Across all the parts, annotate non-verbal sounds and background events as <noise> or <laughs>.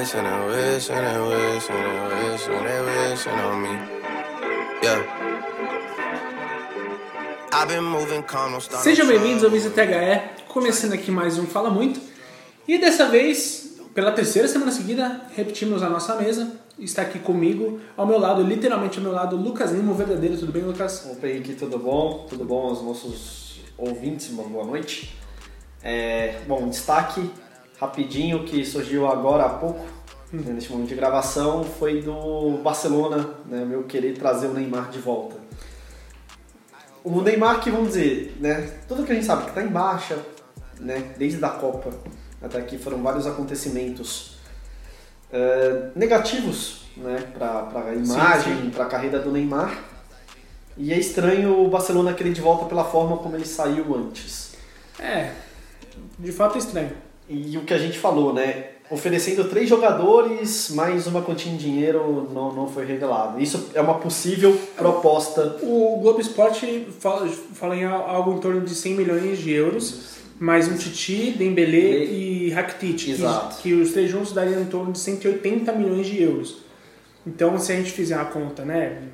wishing and wishing and wishing and wishing they wishing on me. Yeah. I've been moving calm, don't start Sejam bem-vindos ao Visita THE, começando aqui mais um Fala Muito. E dessa vez, pela terceira semana seguida, repetimos a nossa mesa. Está aqui comigo, ao meu lado, literalmente ao meu lado, Lucas Lima, o verdadeiro. Tudo bem, Lucas? Opa, Henrique, tudo bom? Tudo bom aos nossos ouvintes? Uma boa noite. É, bom, destaque rapidinho que surgiu agora há pouco, né, neste momento de gravação, foi do Barcelona, né, meu querer trazer o Neymar de volta. O Neymar que, vamos dizer, né, tudo que a gente sabe que está em baixa, né, desde a Copa até aqui foram vários acontecimentos é, negativos né, para a imagem, para a carreira do Neymar. E é estranho o Barcelona querer de volta pela forma como ele saiu antes. É, de fato é estranho. E o que a gente falou, né? Oferecendo três jogadores, mais uma quantia em dinheiro não, não foi revelado. Isso é uma possível proposta. O Globo Esporte fala, fala em algo em torno de 100 milhões de euros, mais um Titi, Dembélé e Rakitic, Exato. que, que os três juntos dariam em torno de 180 milhões de euros. Então, se a gente fizer a conta, né,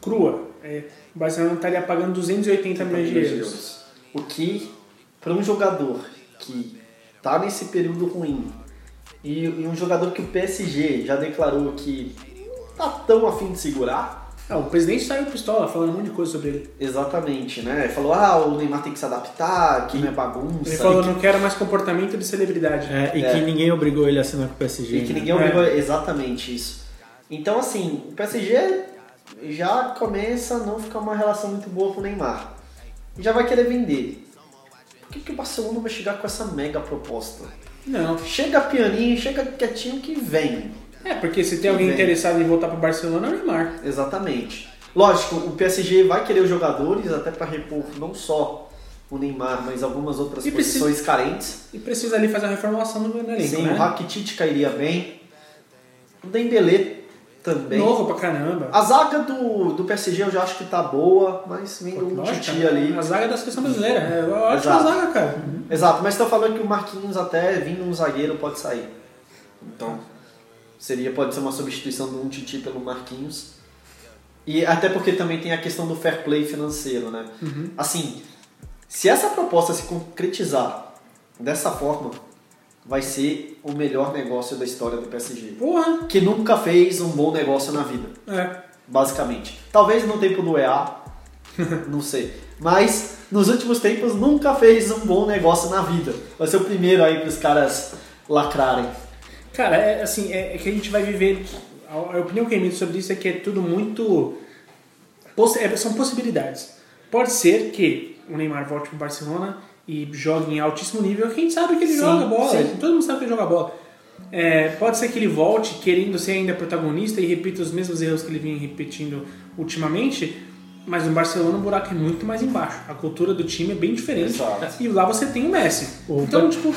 crua, é, o Barcelona estaria pagando 280 milhões de euros. O que, para um jogador que tá nesse período ruim e, e um jogador que o PSG já declarou que tá tão afim de segurar, Ah, o presidente saiu pistola falando um monte de coisa sobre ele. exatamente, né? Falou, ah, o Neymar tem que se adaptar, que não é bagunça. Ele falou, que- não quero mais comportamento de celebridade. É, e É. que ninguém obrigou ele a assinar com o PSG. E que né? ninguém É. obrigou exatamente isso. Então, assim, o PSG já começa a não ficar uma relação muito boa com o Neymar. E já vai querer vender. Por que, que o Barcelona vai chegar com essa mega proposta? Não. Chega pianinho, chega quietinho que vem. É, porque se tem alguém Bem. interessado em voltar pro Barcelona, é o Neymar. Exatamente. Lógico, o PSG vai querer os jogadores até para repor não só o Neymar, mas algumas outras E precisa- posições carentes. E precisa ali fazer a reformulação no no elenco, Sim, né? o Rakitic cairia bem. O Dembélé também. Novo pra caramba. A zaga do, do PSG eu já acho que tá boa, mas vindo um Titi ali. A zaga da seleção brasileira. É, eu acho Exato. a zaga, cara. Exato, mas estão falando que o Marquinhos até vindo um zagueiro pode sair. Então, seria pode ser uma substituição do um Titi pelo Marquinhos. E até porque também tem a questão do fair play financeiro, né? Assim, se essa proposta se concretizar dessa forma, vai ser o melhor negócio da história do PSG. Porra. Que nunca fez um bom negócio na vida. É. basicamente. Talvez no tempo do EA, <laughs> não sei. Mas nos últimos tempos nunca fez um bom negócio na vida. Vai ser o primeiro aí pros caras lacrarem. Cara, é assim, é, é que a gente vai viver. A, a opinião que eu emito sobre isso é que é tudo muito. possi- é, são possibilidades. Pode ser que o Neymar volte pro Barcelona e jogue em altíssimo nível, que a gente sabe que ele Sim, joga bola, sim. todo mundo sabe que ele joga bola. É, pode ser que ele volte querendo ser ainda protagonista e repita os mesmos erros que ele vinha repetindo ultimamente, mas no Barcelona o buraco é muito mais embaixo. A cultura do time é bem diferente. Exato. E lá você tem o Messi. Opa. Então, tipo,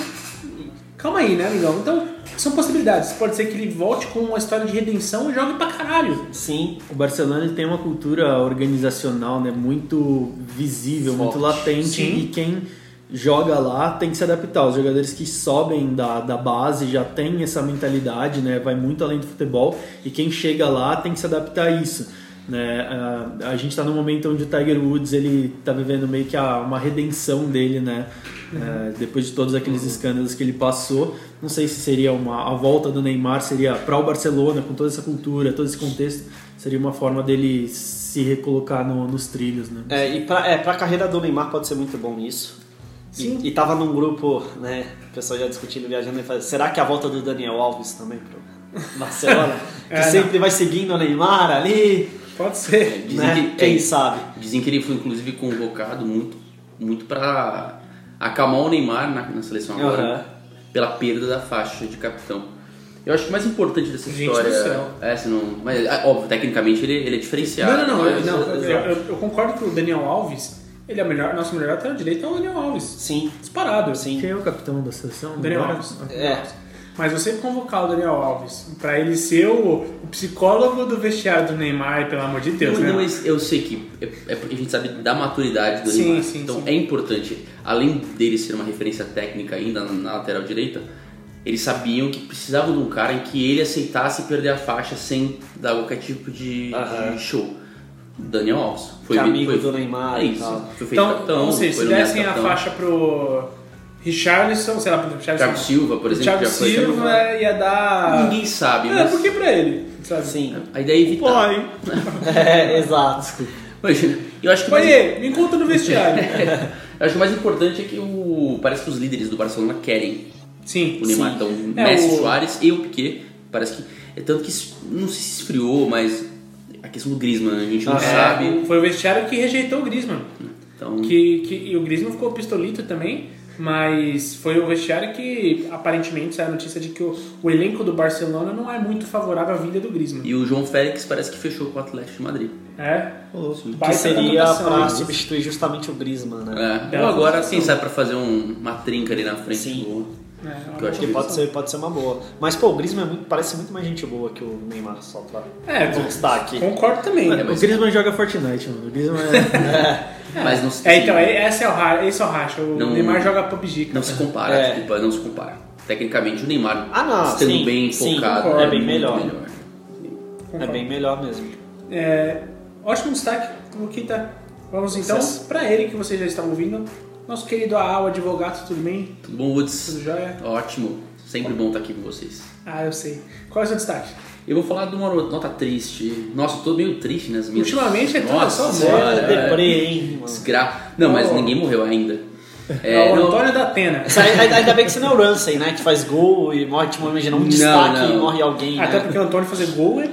calma aí, né, amigão? Então, são possibilidades. Pode ser que ele volte com uma história de redenção e jogue pra caralho. Sim, O Barcelona ele tem uma cultura organizacional né, muito visível, muito Forte. latente Sim. e quem joga lá tem que se adaptar. Os jogadores que sobem da, da base já tem essa mentalidade, né, vai muito além do futebol e quem chega lá tem que se adaptar a isso. Né? Ah, a gente está num momento onde o Tiger Woods ele está vivendo meio que a, uma redenção dele, né? Eh, depois de todos aqueles escândalos que ele passou. Não sei se seria uma a volta do Neymar seria para o Barcelona com toda essa cultura, todo esse contexto, seria uma forma dele se recolocar no- nos trilhos, né? é, e pra, é, pra carreira do Neymar pode ser muito bom isso. Sim. E, e tava num grupo, né, o pessoal já discutindo, viajando, e falando, será que a volta do Daniel Alves também pro Barcelona? <laughs> que É, não. sempre vai seguindo o Neymar ali, Pode ser. Dizem né? que- Quem é, sabe? Dizem que ele foi inclusive convocado muito, muito para acalmar o Neymar na, na seleção agora, Aham. pela perda da faixa de capitão. Eu acho que o mais importante dessa Gente história. do céu. É, se não, mas, é, óbvio, tecnicamente ele, ele é diferenciado. Não, não, não. mas- eu, não, eu, exato. eu- eu concordo que o Daniel Alves, ele é o melhor, nosso melhor lateral direito é o Daniel Alves. Sim, Disparado. sim. Quem é o capitão da seleção? Daniel Agora? Alves. É. Mas você convocar o Daniel Alves pra ele ser o, o psicólogo do vestiário do Neymar, pelo amor de Deus, Não, né? não, mas eu sei que é, é porque a gente sabe da maturidade do Sim, Neymar. sim, então sim. é importante, além dele ser uma referência técnica ainda na, na lateral direita, eles sabiam que precisavam de um cara em que ele aceitasse perder a faixa sem dar qualquer tipo de, de show. Daniel Alves. Que é amigo foi, do Neymar é e isso. Foi Então, capitão, ou seja, se foi dessem a faixa pro Richarlison, sei lá, pro Richarlison. Thiago Silva, por exemplo, Thiago foi Silva é, ia dar. Ninguém sabe, É, mas por que pra ele? Sabe? Sim. a ideia é evitar. Pai. <laughs> É, exato. Imagina, eu acho que mais, Oiê, me encontra no vestiário. <laughs> eu acho que o mais importante é que o parece que os líderes do Barcelona querem Sim. o Neymar. sim. Então, É, Messi, o- Soares e o Piquet, parece que é tanto que não sei se esfriou, mas questão do Griezmann, a gente não Ah, é. sabe. Foi o vestiário que rejeitou o Griezmann. Então, Que, que, e o Griezmann ficou pistolito também, mas foi o vestiário que aparentemente saiu a notícia de que o, o elenco do Barcelona não é muito favorável à vinda do Griezmann. e o João Félix parece que fechou com o Atlético de Madrid. É, Que seria né? substituir justamente o Griezmann, né? É, ou agora, quem sabe, pra fazer um- uma trinca ali na frente Sim. do. É, Que eu acho Que pode ser, pode ser uma boa. Mas, pô, o Griezmann é muito- parece muito mais gente boa que o Neymar, só pra É, constar aqui. concordo também. É, mas- O Griezmann joga Fortnite, mano. O Griezmann <laughs> é... Mas não se, É, então, é- esse é o, ra- esse é o racha. O Não- Neymar joga PUBG. não se compara, É. desculpa, não se compara. Tecnicamente, o Neymar Ah, não, estando sim, bem sim, focado concordo. É bem muito melhor. É bem melhor mesmo. É, ótimo destaque, Luquita. Vamos então Sucesso. para ele que vocês já estavam ouvindo. Nosso querido Aal, advogado, tudo bem? Tudo bom, Woods? Tudo jóia? Ótimo. Sempre bom estar aqui com vocês. Ah, eu sei. Qual é o seu destaque? Eu vou falar de uma nota triste. Nossa, eu tô meio triste nas minhas. Ultimamente é tudo Nossa só morte, é. Deprê, hein. Desgra... Não, mas Oh. ninguém morreu ainda. É, o não- Antônio da Atena. Ainda bem que você não é o Ramsey, né? Que faz gol e morre, tipo, imagina, um Não, destaque não. e morre alguém, Até né? porque o Antônio fazer gol é.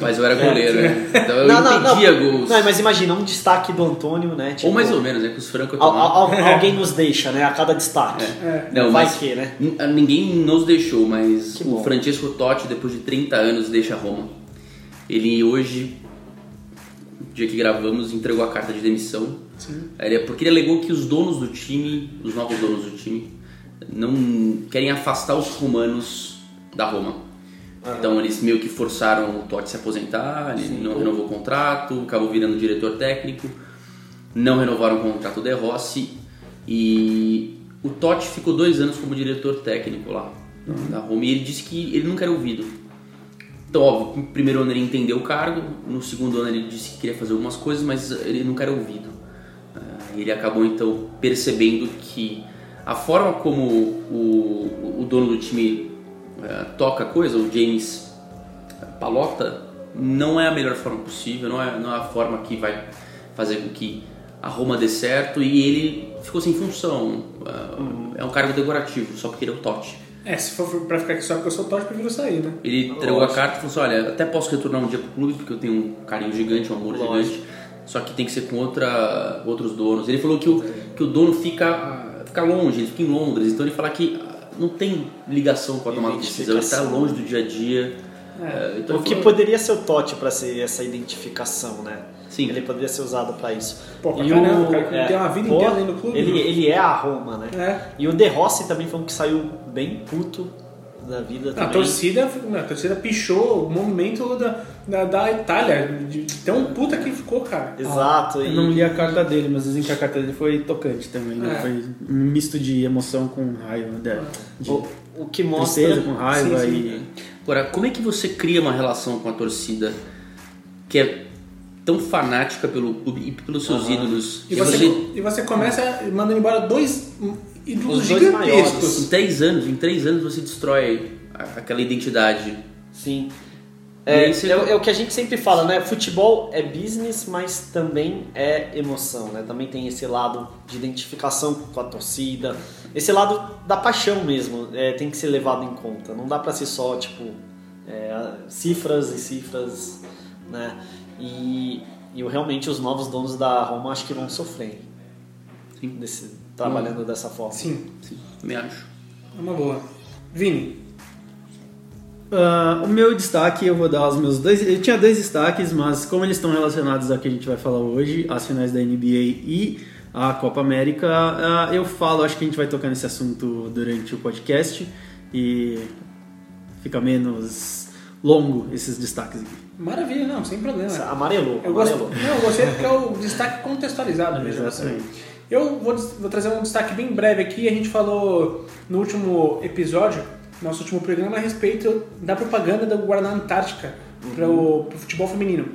Mas eu era goleiro, né? Então eu Não, não, não. impedia gols. Não, mas imagina, um destaque do Antônio, né? Tipo, Ou mais ou menos, né? Com os francos al- al- al- alguém nos deixa, né? A cada destaque. é. Não, Vai mas que, né? Ninguém nos deixou, mas Que o bom. Francesco Totti, depois de 30 anos, deixa Roma. Ele hoje, no dia que gravamos, entregou a carta de demissão. Sim. Ele- Porque ele alegou que os donos do time, os novos donos do time, não querem afastar os romanos da Roma. Então eles meio que forçaram o Totti a se aposentar, ele não renovou o contrato, acabou virando diretor técnico, não renovaram o contrato De Rossi e o Totti ficou dois anos como diretor técnico lá da Roma e ele disse que ele nunca era ouvido. Então, óbvio, no primeiro ano ele entendeu o cargo, no segundo ano ele disse que queria fazer algumas coisas, mas ele nunca era ouvido. Ah, ele acabou então percebendo que a forma como o, o dono do time eh, toca a coisa, o James Palota, não é a melhor forma possível, não é, não é a forma que vai fazer com que a Roma dê certo e ele ficou sem função. Ah, É um cargo decorativo, só porque ele é o Totti. É, se for pra ficar aqui só porque eu sou Totti, prefiro sair, né? Ele entregou a carta e falou assim: olha, até posso retornar um dia pro clube porque eu tenho um carinho gigante, um amor Lógico. gigante, só que tem que ser com outra, outros donos. Ele falou que o, que o dono fica, fica longe, ele fica em Londres, então ele fala que não tem ligação com a tomada de decisão, ele está longe do dia a dia. É, então O que falou- poderia ser o Totti pra ser essa identificação, né? Sim. Ele poderia ser usado pra isso. Pô, pra caramba, o cara que tem uma vida inteira dentro do clube. Ele, ele é a Roma, né? É. E o De Rossi também foi um que saiu bem puto da vida A também. torcida, a torcida pichou o movimento da, da, da Itália, de tão puta que ficou, cara. Exato. Eu e- não li a carta dele, mas dizem que a carta dele foi tocante também, né? É. Foi um misto de emoção com raiva, né? de O, o que mostra. tristeza com raiva Sim, sim. e... Agora, como é que você cria uma relação com a torcida que é tão fanática pelo clube e pelos seus ídolos? E você, e você começa mandando embora dois ídolos Os dois maiores. Em três anos, em três anos você destrói aquela identidade. Sim. E É, você- é, é o que a gente sempre fala, né? Futebol é business, mas também é emoção, né? Também tem esse lado de identificação com a torcida, esse lado da paixão mesmo, é, tem que ser levado em conta. Não dá pra ser só, tipo, é, cifras e cifras, né? E, e realmente os novos donos da Roma acho que vão sofrer Sim. desse, trabalhando dessa forma. Sim, Sim, também acho. é uma boa. Vini, Ah, o meu destaque, eu vou dar os meus dois. Eu tinha dois destaques, mas como eles estão relacionados ao que a gente vai falar hoje, as finais da NBA e a Copa América, ah, eu falo, acho que a gente vai tocar nesse assunto durante o podcast e fica menos longo esses destaques aqui. maravilha, não, sem problema. Amarelou, Eu amarelou. não, eu gostei porque é o destaque contextualizado mesmo. Exatamente. assim. Eu vou, vou trazer um destaque bem breve aqui. A gente falou no último episódio nosso último programa a respeito da propaganda do Guaraná Antártica para o futebol feminino.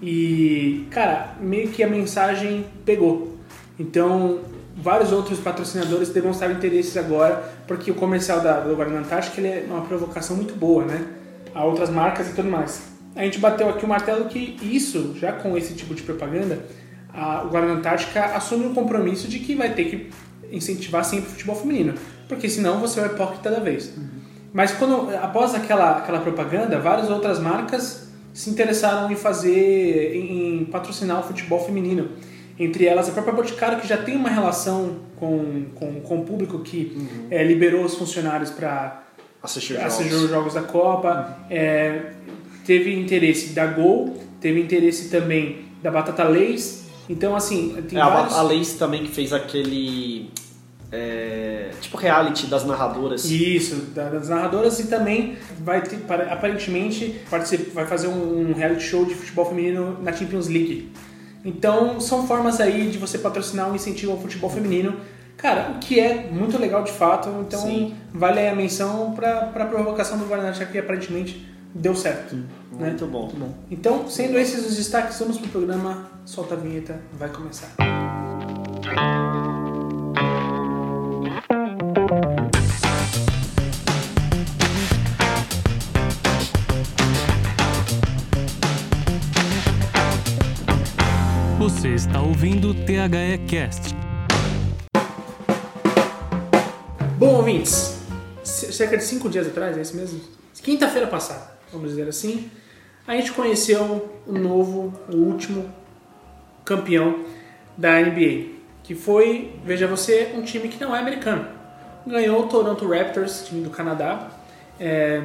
E, cara, meio que a mensagem pegou. Então, vários outros patrocinadores demonstraram interesse agora, porque o comercial da, do Guaraná Antártica ele é uma provocação muito boa, né? A outras marcas e tudo mais. A gente bateu aqui o martelo que isso, já com esse tipo de propaganda, a, o Guaraná Antártica assume um compromisso de que vai ter que incentivar sempre o futebol feminino, porque senão você é o hipócrita da vez. Mas quando após aquela, aquela propaganda, várias outras marcas se interessaram em fazer, em, em patrocinar o futebol feminino. Entre elas a própria Boticário, que já tem uma relação com, com, com o público que eh, liberou os funcionários para Assistir assistir jogos. os jogos da Copa. É, teve interesse da Gol, teve interesse também da Batata Lays. Então, assim, tem É, a, vários... a Lace também que fez aquele. é, tipo reality das narradoras. Isso, da- das narradoras e também vai ter, para- aparentemente, vai fazer um reality show de futebol feminino na Champions League. Então, são formas aí de você patrocinar um incentivo ao futebol feminino. Cara, o que é muito legal de fato, então Sim. vale aí a menção para a provocação do Guaraná, que aparentemente deu certo. né? Muito bom. Então, sendo esses os destaques, vamos pro programa. Solta a vinheta, vai começar. Você está ouvindo o THE Cast. Bom, ouvintes, cerca de cinco dias atrás, é isso mesmo? Quinta-feira passada, vamos dizer assim, a gente conheceu o novo, o último campeão da NBA, que foi, veja você, um time que não é americano. Ganhou o Toronto Raptors, time do Canadá, é,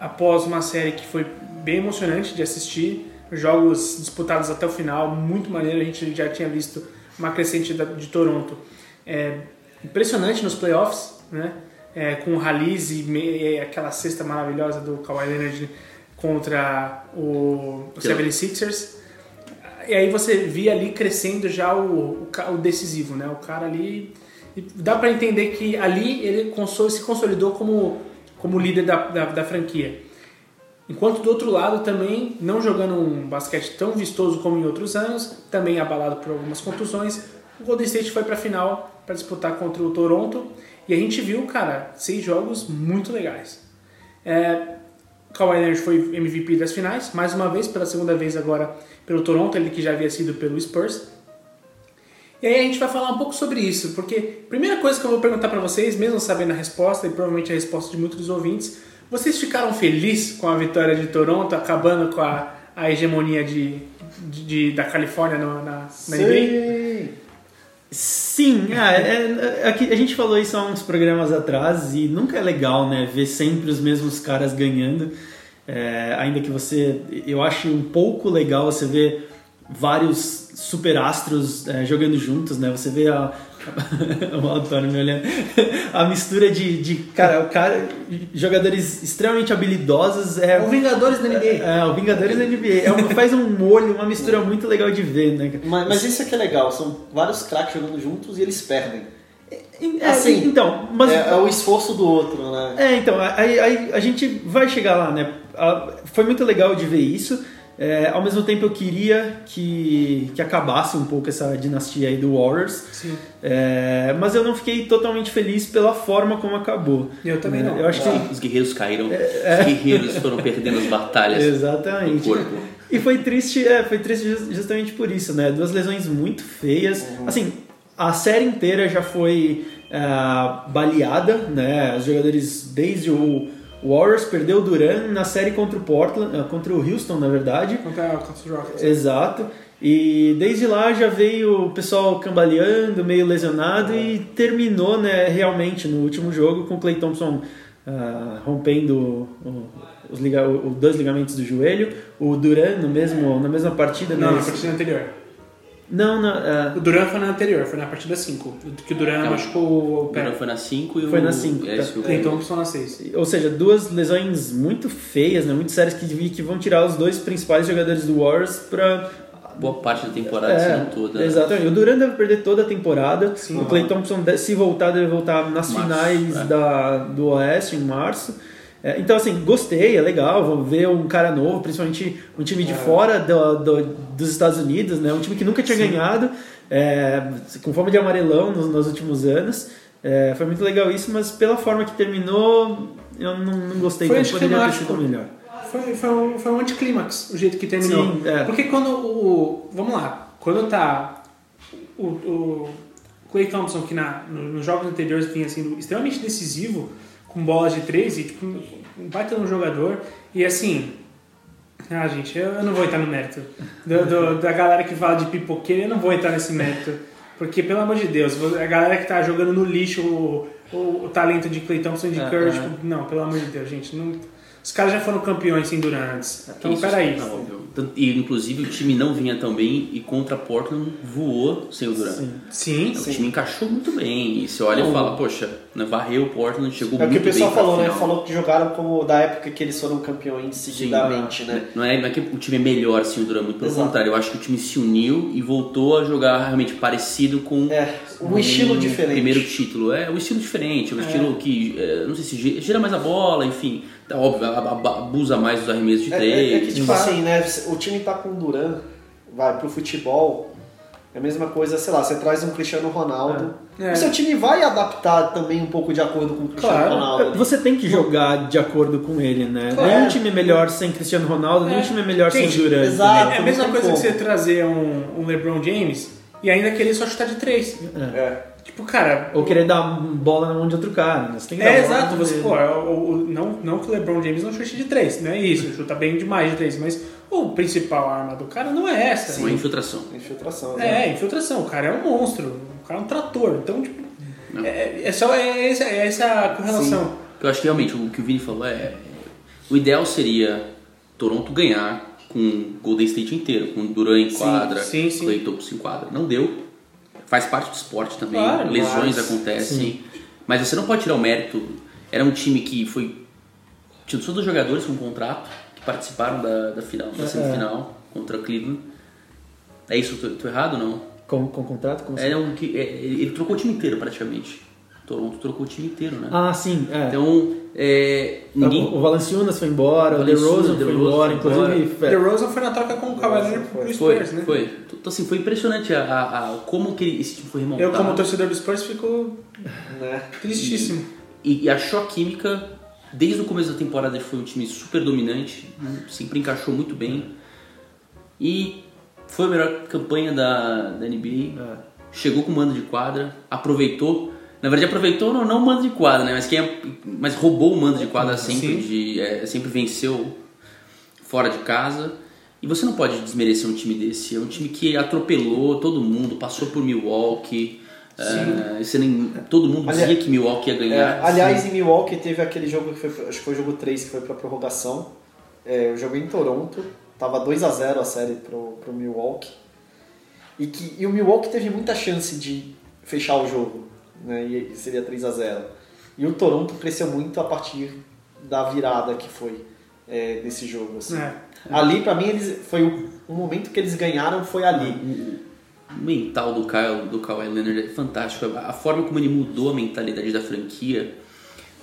após uma série que foi bem emocionante de assistir, jogos disputados até o final, muito maneiro, a gente já tinha visto uma crescente de Toronto. É, impressionante nos playoffs, né? É, com o Ralease e me- e aquela cesta maravilhosa do Kawhi Leonard contra o, o 76ers. E aí você via ali crescendo já o, o, o decisivo, né? O cara ali... Dá pra entender que ali ele consol- se consolidou como, como líder da, da, da franquia. Enquanto do outro lado também, não jogando um basquete tão vistoso como em outros anos, também abalado por algumas contusões, o Golden State foi para a final para disputar contra o Toronto e a gente viu, cara, seis jogos muito legais. É, Kawhi Leonard foi MVP das finais, mais uma vez, pela segunda vez agora pelo Toronto, ele que já havia sido pelo Spurs. E aí a gente vai falar um pouco sobre isso, porque primeira coisa que eu vou perguntar para vocês, mesmo sabendo a resposta, e provavelmente a resposta de muitos dos ouvintes, vocês ficaram felizes com a vitória de Toronto, acabando com a, a hegemonia de, de- de- da Califórnia no- na, na NBA? Sim, é, é, é que a gente falou isso há uns programas atrás e nunca é legal, né? Ver sempre os mesmos caras ganhando. É, ainda que você. Eu acho um pouco legal você ver vários superastros é, jogando juntos, né? Você vê a. <laughs> o Antônio me olhando. <laughs> A mistura de, de cara, o cara, jogadores extremamente habilidosos. É, O Vingadores da NBA. é, o Vingadores da NBA. É uma- faz um molho, uma mistura muito legal de ver, né? Mas, mas isso é que é legal, são vários craques jogando juntos e eles perdem. É, Assim, então, mas É, é o esforço do outro, né? É, então, aí, aí a gente vai chegar lá, né? A- Foi muito legal de ver isso. É, ao mesmo tempo, eu queria que, que acabasse um pouco essa dinastia aí do Warriors. Sim. É, mas eu não fiquei totalmente feliz pela forma como acabou. Eu também É, não. Eu acho Os guerreiros caíram, os guerreiros foram perdendo as que. batalhas <laughs> do Exatamente. corpo. E foi triste, é, foi triste jus- justamente por isso, né? Duas lesões muito feias. Assim, a série inteira já foi ah, baleada, né? Os jogadores desde o Warriors perdeu o Duran na série contra o Portland, ah, contra o Houston, na verdade. Contra, contra os Rockets. Exato. E desde lá já veio o pessoal cambaleando, meio lesionado e terminou, né, realmente no último jogo com o Clay Thompson ah, rompendo o- os, liga, os dois ligamentos do joelho, o Duran no mesmo, na mesma partida, Não, na partida anterior. Não, não, ah, O Duran foi na anterior, foi na partida 5. Que o Duran Não. machucou o O pé. Duran foi na 5 e o. Foi na cinco, É tá. Clay Thompson na 6. ou seja, duas lesões muito feias, né, muito sérias que, que vão tirar os dois principais jogadores do Warriors para boa parte da temporada, se não toda. né? Exatamente. O Durant deve perder toda a temporada. Sim. o Clay Thompson, se voltar, deve voltar nas Março, finais é. da, do Oeste, em março. É, então, assim, gostei, é legal. Vou ver um cara novo, principalmente um time É. de fora do, do- dos Estados Unidos, né? Um time que nunca tinha ganhado, é, com fome de amarelão nos, nos últimos anos. É, foi muito legal isso, mas pela forma que terminou, eu não, não gostei Foi tanto. Poderia ter sido melhor. Foi, foi, um, foi um anticlímax o jeito que terminou. Sim, é. Porque quando o. Vamos lá, quando tá. O, o Clay Thompson, que na, no- nos jogos anteriores vinha sendo extremamente decisivo, com bolas de três, e tipo, um baita no jogador, e assim. Ah, gente, eu, eu não vou entrar no mérito. Do- do- da galera que fala de pipoqueiro, eu não vou entrar nesse mérito. Porque, pelo amor de Deus, a galera que tá jogando no lixo o, o, o talento de Clay Thompson e de É, Curry, é. tipo, não, pelo amor de Deus, gente. Não, os caras já foram campeões sem Durant antes. Então, peraí. não, E inclusive o time não vinha tão bem e contra Portland voou sem o Durant. Sim, O time encaixou muito bem. E você olha e fala, poxa, né, varreu o Portland, chegou É o que muito o pessoal bem falou, né? Falou que jogaram como da época que eles foram campeões Sim, seguidamente, né? Não é, não é que o time é melhor sem o Durant, muito pelo Exato. contrário. Eu acho que o time se uniu e voltou a jogar realmente parecido com É, um estilo o diferente. primeiro título. É um estilo diferente, um estilo que, é, não sei se gi- gira mais a bola, enfim. Tá óbvio, abusa mais dos arremessos de É, três. é, é que, tipo assim, né? O time tá com o Duran, vai pro futebol. É a mesma coisa, sei lá, você traz um Cristiano Ronaldo. É. O seu time vai adaptar também um pouco de acordo com o Cristiano Claro. Ronaldo. né? Você tem que jogar de acordo com ele, né? Claro. Nenhum time é melhor sem Cristiano Ronaldo, nenhum É. time é melhor Gente, sem Durant. exato. né? É a mesma coisa que como. você trazer um, um LeBron James e ainda querer só chutar de três. É. Tipo, cara. Ou querer dar bola na mão de outro cara, né? Você tem que dar É, bola exato. Você, pô, é o- o- não, não que o LeBron James não chute de três, não é isso. Chuta bem demais de três, mas o principal arma do cara não é essa. Uma infiltração. Infiltração, né? É, infiltração. O cara é um monstro. O cara é um trator. Então, tipo. É, é só é essa, é essa correlação. Eu acho que realmente o que o Vini falou é. O ideal seria Toronto ganhar com Golden State inteiro, com Durant em Sim, quadra, sim, sim. Clay Thompson em quadra. Não deu. Faz parte do esporte também. Claro, Lesões mas- acontecem. Mas você não pode tirar o mérito. Era um time que foi. Tinha só dois jogadores com contrato que participaram da, da final, da É. semifinal contra Cleveland. É isso? Tô, tô errado ou não? Com, com contrato? Como É um que, é, ele trocou o time inteiro praticamente. Toronto trocou o time inteiro, né? Ah, sim. É. Então, é, ninguém. O Valanciunas foi embora, o DeRozan foi DeRozan embora, foi inclusive... The Rosen foi na troca com o Leonard pro Foi, Spurs, né? foi. Então, assim, foi impressionante a, a- a- como que esse time foi remontado. Eu, como torcedor do Spurs, fico Né? tristíssimo. E, e achou a química, desde o começo da temporada ele foi um time super dominante, sempre encaixou muito bem. E foi a melhor campanha da, da NBA. É. Chegou com mando de quadra, aproveitou. Na verdade, aproveitou não, não o mando de quadra, né? Mas, quem é- mas roubou o mando de quadra sempre, Sim. de, é, sempre venceu fora de casa. E você não pode desmerecer um time desse. É um time que atropelou todo mundo, passou por Milwaukee. É, você nem, todo mundo Ali- dizia que Milwaukee ia É, ganhar. aliás, em Milwaukee teve aquele jogo que foi, acho que foi o jogo 3 que foi pra prorrogação. É, eu joguei em Toronto, tava 2 a 0 a série pro, pro Milwaukee. E, que, e o Milwaukee teve muita chance de fechar o jogo, né? E seria 3 a 0 E o Toronto cresceu muito a partir da virada que foi é, desse jogo. assim. É. Ali, pra mim, eles, foi o, o momento que eles ganharam foi ali. O mental do Kyle, do Kawhi Leonard é fantástico. A forma como ele mudou a mentalidade da franquia.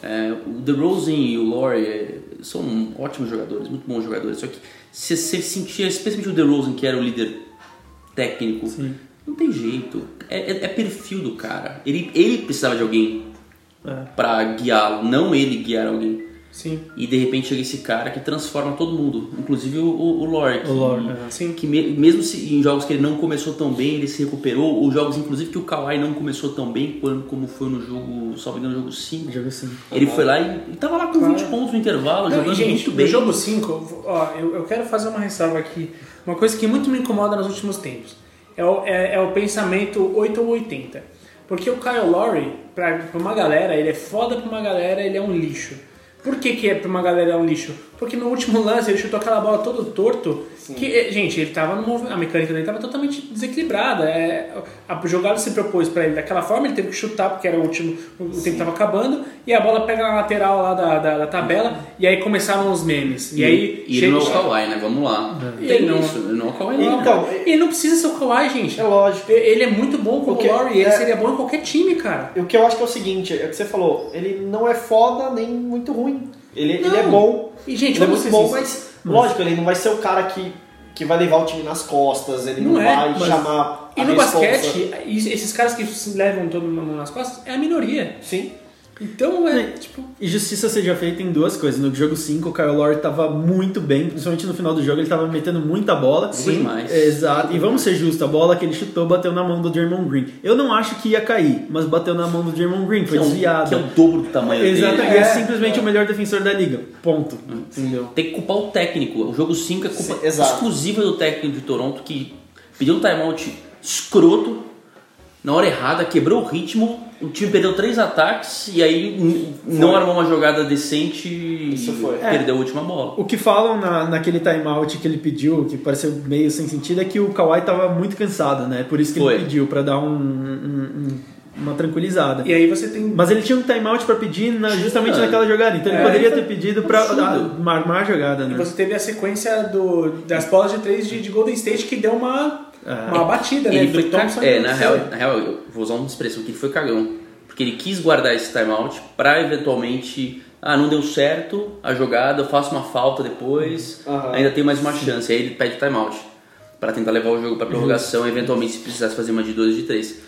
É, o DeRozan e o Laurie é, são ótimos jogadores, muito bons jogadores. Só que você, sentia, especialmente o DeRozan, que era o líder técnico, não tem jeito. É, é- é perfil do cara. Ele, ele precisava de alguém É. pra guiá-lo, não ele guiar alguém. Sim. E de repente chega esse cara que transforma todo mundo, inclusive o, o, o que- O é. Sim. que me- mesmo se em jogos que ele não começou tão bem, ele se recuperou, ou jogos inclusive que o Kawhi não começou tão bem, quando, como foi no jogo, só me engano, no jogo 5. Jogo assim. Ele foi lá e, e tava lá com 20 pontos no intervalo, Não, jogando e, gente, muito no bem. jogo 5, ó, eu, eu quero fazer uma ressalva aqui. Uma coisa que muito me incomoda nos últimos tempos é o, é, é o pensamento 8 ou 80. Porque o Kyle Lowry, pra, pra uma galera, ele é foda pra uma galera, ele é um lixo. Por que, que é pra uma galera é um lixo? Porque no último lance ele chutou aquela bola todo torto Que, eh, gente, ele tava no movimento, a mecânica dele tava totalmente desequilibrada. É, a jogada se propôs pra ele daquela forma, ele teve que chutar porque era o último, o tempo tava acabando, e a bola pega na lateral lá da, da, da tabela, e aí começaram os memes. E, aí e ele não é o Kawhi, né? Vamos lá. E Tem ele não- isso, não é o Kawhi não. Então, Ele não precisa ser o Kawhi, gente. é lógico. Ele é muito bom como Porque o Laurie, ele é- seria bom em qualquer time, cara. O que eu acho que é o seguinte, é o que você falou, ele não é foda nem muito ruim. Ele, ele é bom, E, gente, ele é muito bom, sinceros. mas lógico, ele não vai ser o cara que, que vai levar o time nas costas, ele não, Não é, vai mas- chamar E a no responsa. basquete, esses caras que se levam todo mundo nas costas é a minoria. Sim. Então é, tipo. E justiça seja feita em duas coisas. No jogo 5, o Kyle Lowry tava muito bem, principalmente no final do jogo, ele tava metendo muita bola. Sim. demais. Exato. E vamos ser justos, a bola que ele chutou bateu na mão do Draymond Green. Eu não acho que ia cair, mas bateu na mão do Draymond Green, foi que, é um, desviado. que é o dobro do tamanho Exatamente. dele. É, É, simplesmente o melhor defensor da liga. Ponto. Entendeu? Tem que culpar o técnico. O jogo 5 é culpa Sim, exato. exclusiva do técnico de Toronto que pediu um timeout escroto na hora errada, quebrou o ritmo, o time perdeu três ataques e aí não armou uma jogada decente Isso e foi. perdeu a última bola. O que falam na, naquele timeout que ele pediu, que pareceu meio sem sentido, é que o Kawhi tava muito cansado, né? Por isso que Foi. ele pediu, pra dar um- um- um- uma tranquilizada. E aí você tem. Mas ele tinha um timeout pra pedir na- justamente Ah, naquela jogada, então ele é, poderia foi ter pedido pra absurdo. ah, armar a jogada, E né? você teve a sequência do, das bolas de três de, de Golden State que deu uma, É. uma batida, né? Ele foi ca- Thompson é, na real, na real, eu vou usar uma expressão que ele foi cagão. Porque ele quis guardar esse timeout pra eventualmente. Ah, não deu certo a jogada, eu faço uma falta depois, Aham. ainda tem mais uma chance. Aí ele pede timeout pra tentar levar o jogo pra prorrogação e eventualmente se precisasse fazer uma de dois de três.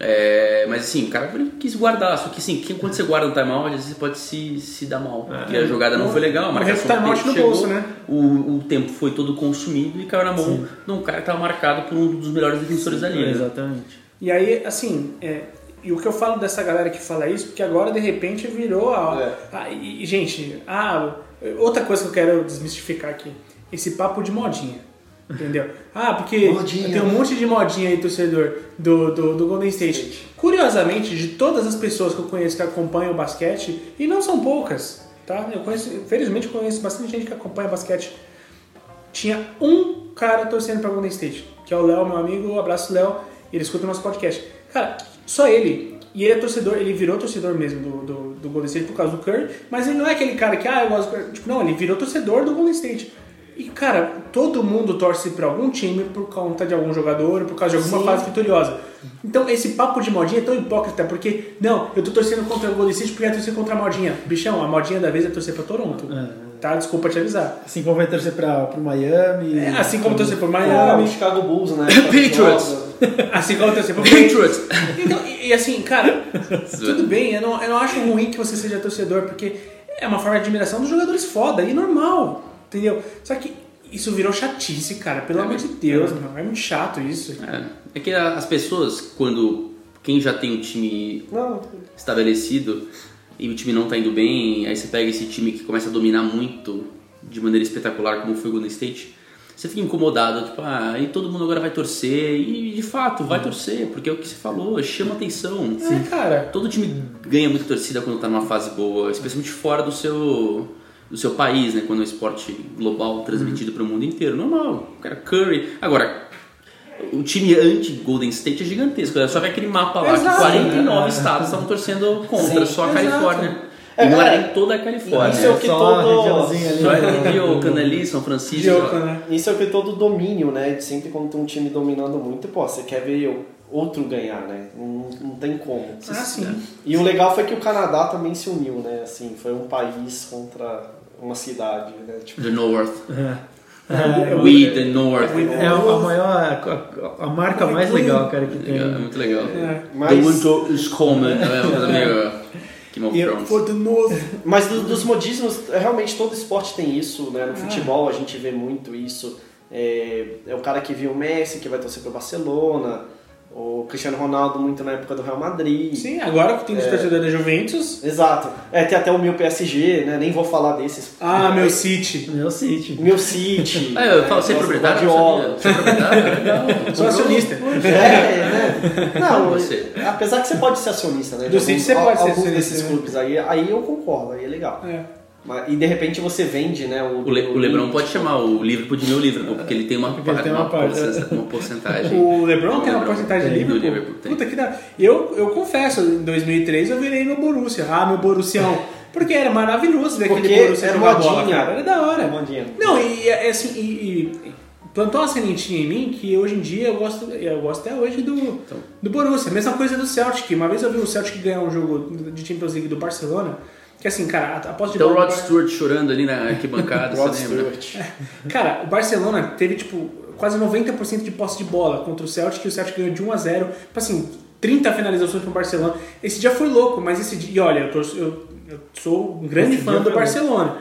É, mas assim, o cara quis guardar, só que assim, quando você guarda um timeout, às vezes você pode se, se dar mal. Porque a jogada não foi legal, a marcação timeout do tempo no chegou, bolso, né? o, o tempo foi todo consumido e caiu na mão de um cara que estava marcado por um dos melhores defensores da liga. Exatamente. E aí, assim, é, e o que eu falo dessa galera que fala isso, porque agora de repente virou a. É. a- e, e, gente, ah, outra coisa que eu quero desmistificar aqui: esse papo de modinha. Entendeu? Ah, porque Modinha. tem um monte de modinha aí, torcedor do, do, do Golden State. Curiosamente, de todas as pessoas que eu conheço que acompanham o basquete, e não são poucas, tá? Eu conheço, felizmente eu conheço bastante gente que acompanha basquete. Tinha um cara torcendo pra Golden State, que é o Léo, meu amigo. Um abraço, Léo. Ele escuta o nosso podcast. Cara, só ele. E ele é torcedor, ele virou torcedor mesmo do, do, do Golden State por causa do Curry, mas ele não é aquele cara que, ah, eu gosto do Curry. Tipo, não, ele virou torcedor do Golden State. E, cara, todo mundo torce pra algum time por conta de algum jogador, por causa de alguma Sim. fase vitoriosa. Então, esse papo de modinha é tão hipócrita, porque, não, eu tô torcendo contra o Golden State porque é torcer contra a modinha. Bichão, a modinha da vez é torcer pra Toronto. Tá? Desculpa te avisar. Assim como vai torcer pra, pro Miami. É, assim como torcer Ah, Miami, o Chicago Bulls, né? <laughs> Patriots. assim como torcer por Patriots! Então, e, e assim, cara, <laughs> tudo bem, eu não, eu não acho ruim que você seja torcedor, porque é uma forma de admiração dos jogadores foda e normal, entendeu? Só que isso virou chatice, cara, pelo É, amor de Deus, meu, é muito chato isso. É, é que as pessoas, quando quem já tem um time Não, estabelecido e o time não tá indo bem, aí você pega esse time que começa a dominar muito de maneira espetacular, como foi o Golden State, você fica incomodado, tipo, ah, aí todo mundo agora vai torcer, e de fato vai torcer, porque é o que você falou, chama atenção. É, cara, Todo time ganha muita torcida quando tá numa fase boa, especialmente fora do seu do seu país, né, quando é um esporte global transmitido para o mundo inteiro. Normal, o cara Curry. Agora, o time anti-Golden State é gigantesco. É só ver aquele mapa lá Exato. que 49 estados estavam torcendo contra, Sim, só a exato. Califórnia. É, e não era é. nem toda a Califórnia. Isso é o que só todo- ali. Só né? era Rio, Canali, São Francisco. Né? Isso é o que todo domínio, né? De Sempre quando tem um time dominando muito, pô, você quer ver outro ganhar, né? Não, não tem como. Ah, sim. E o legal foi que o Canadá também se uniu, né? Assim, foi um país contra uma cidade, né? Tipo, The North. É, <laughs> We, the North. É a, maior, a, a marca mais legal, cara, que tem. Legal, é muito legal. É. Mas- The Winter is coming. É uma coisa meio Game of Thrones. for the North. Mas do- dos modismos, é, realmente todo esporte tem isso, né? No futebol a gente vê muito isso. É, é o cara que viu o Messi, que vai torcer pro Barcelona. O Cristiano Ronaldo muito na época do Real Madrid. Sim, agora que tem os torcedores da Juventus. Exato. É, tem até o meu PSG, né? Nem vou falar desses. Ah, meu City. Meu City. Meu City. Ah, eu falo, é proprietário? Eu Guardiola. é proprietário? Legal. Sou acionista. É, né? Não, Você. apesar que você pode ser acionista, né? Do City alguns- você pode ser alguns acionista, desses né? clubes aí, aí eu concordo, aí é legal. É. E de repente você vende, né? O, O, Le, o Lebron pode chamar o Liverpool de meu Liverpool, porque ele tem uma, ele tem uma parte, porcen- uma porcentagem. O LeBron tem uma LeBron porcentagem de Liverpool. Liverpool tem. Puta que dá. Eu, eu confesso, em 2003 eu virei meu Borussia. Ah, meu Borussião. Porque era maravilhoso ver Porque aquele Borussia era jogar bola, modinha. cara. Era da hora. Modinha. Não, e é assim, e, e plantou uma sementinha em mim que hoje em dia eu gosto, eu gosto até hoje do, Então. do Borussia. Mesma coisa do Celtic. Uma vez eu vi o Celtic ganhar um jogo de Champions League do Barcelona, que assim, cara, a posse de Então o bola Rod do Bar- Stewart chorando ali na arquibancada, <laughs> Rod você lembra? Stewart. Cara, o Barcelona teve, tipo, quase 90% de posse de bola contra o Celtic e o Celtic ganhou de 1 a 0 Tipo assim, 30 finalizações pro Barcelona. Esse dia foi louco, mas esse dia... E olha, eu, torço- eu, eu sou um grande Esse fã do Barcelona.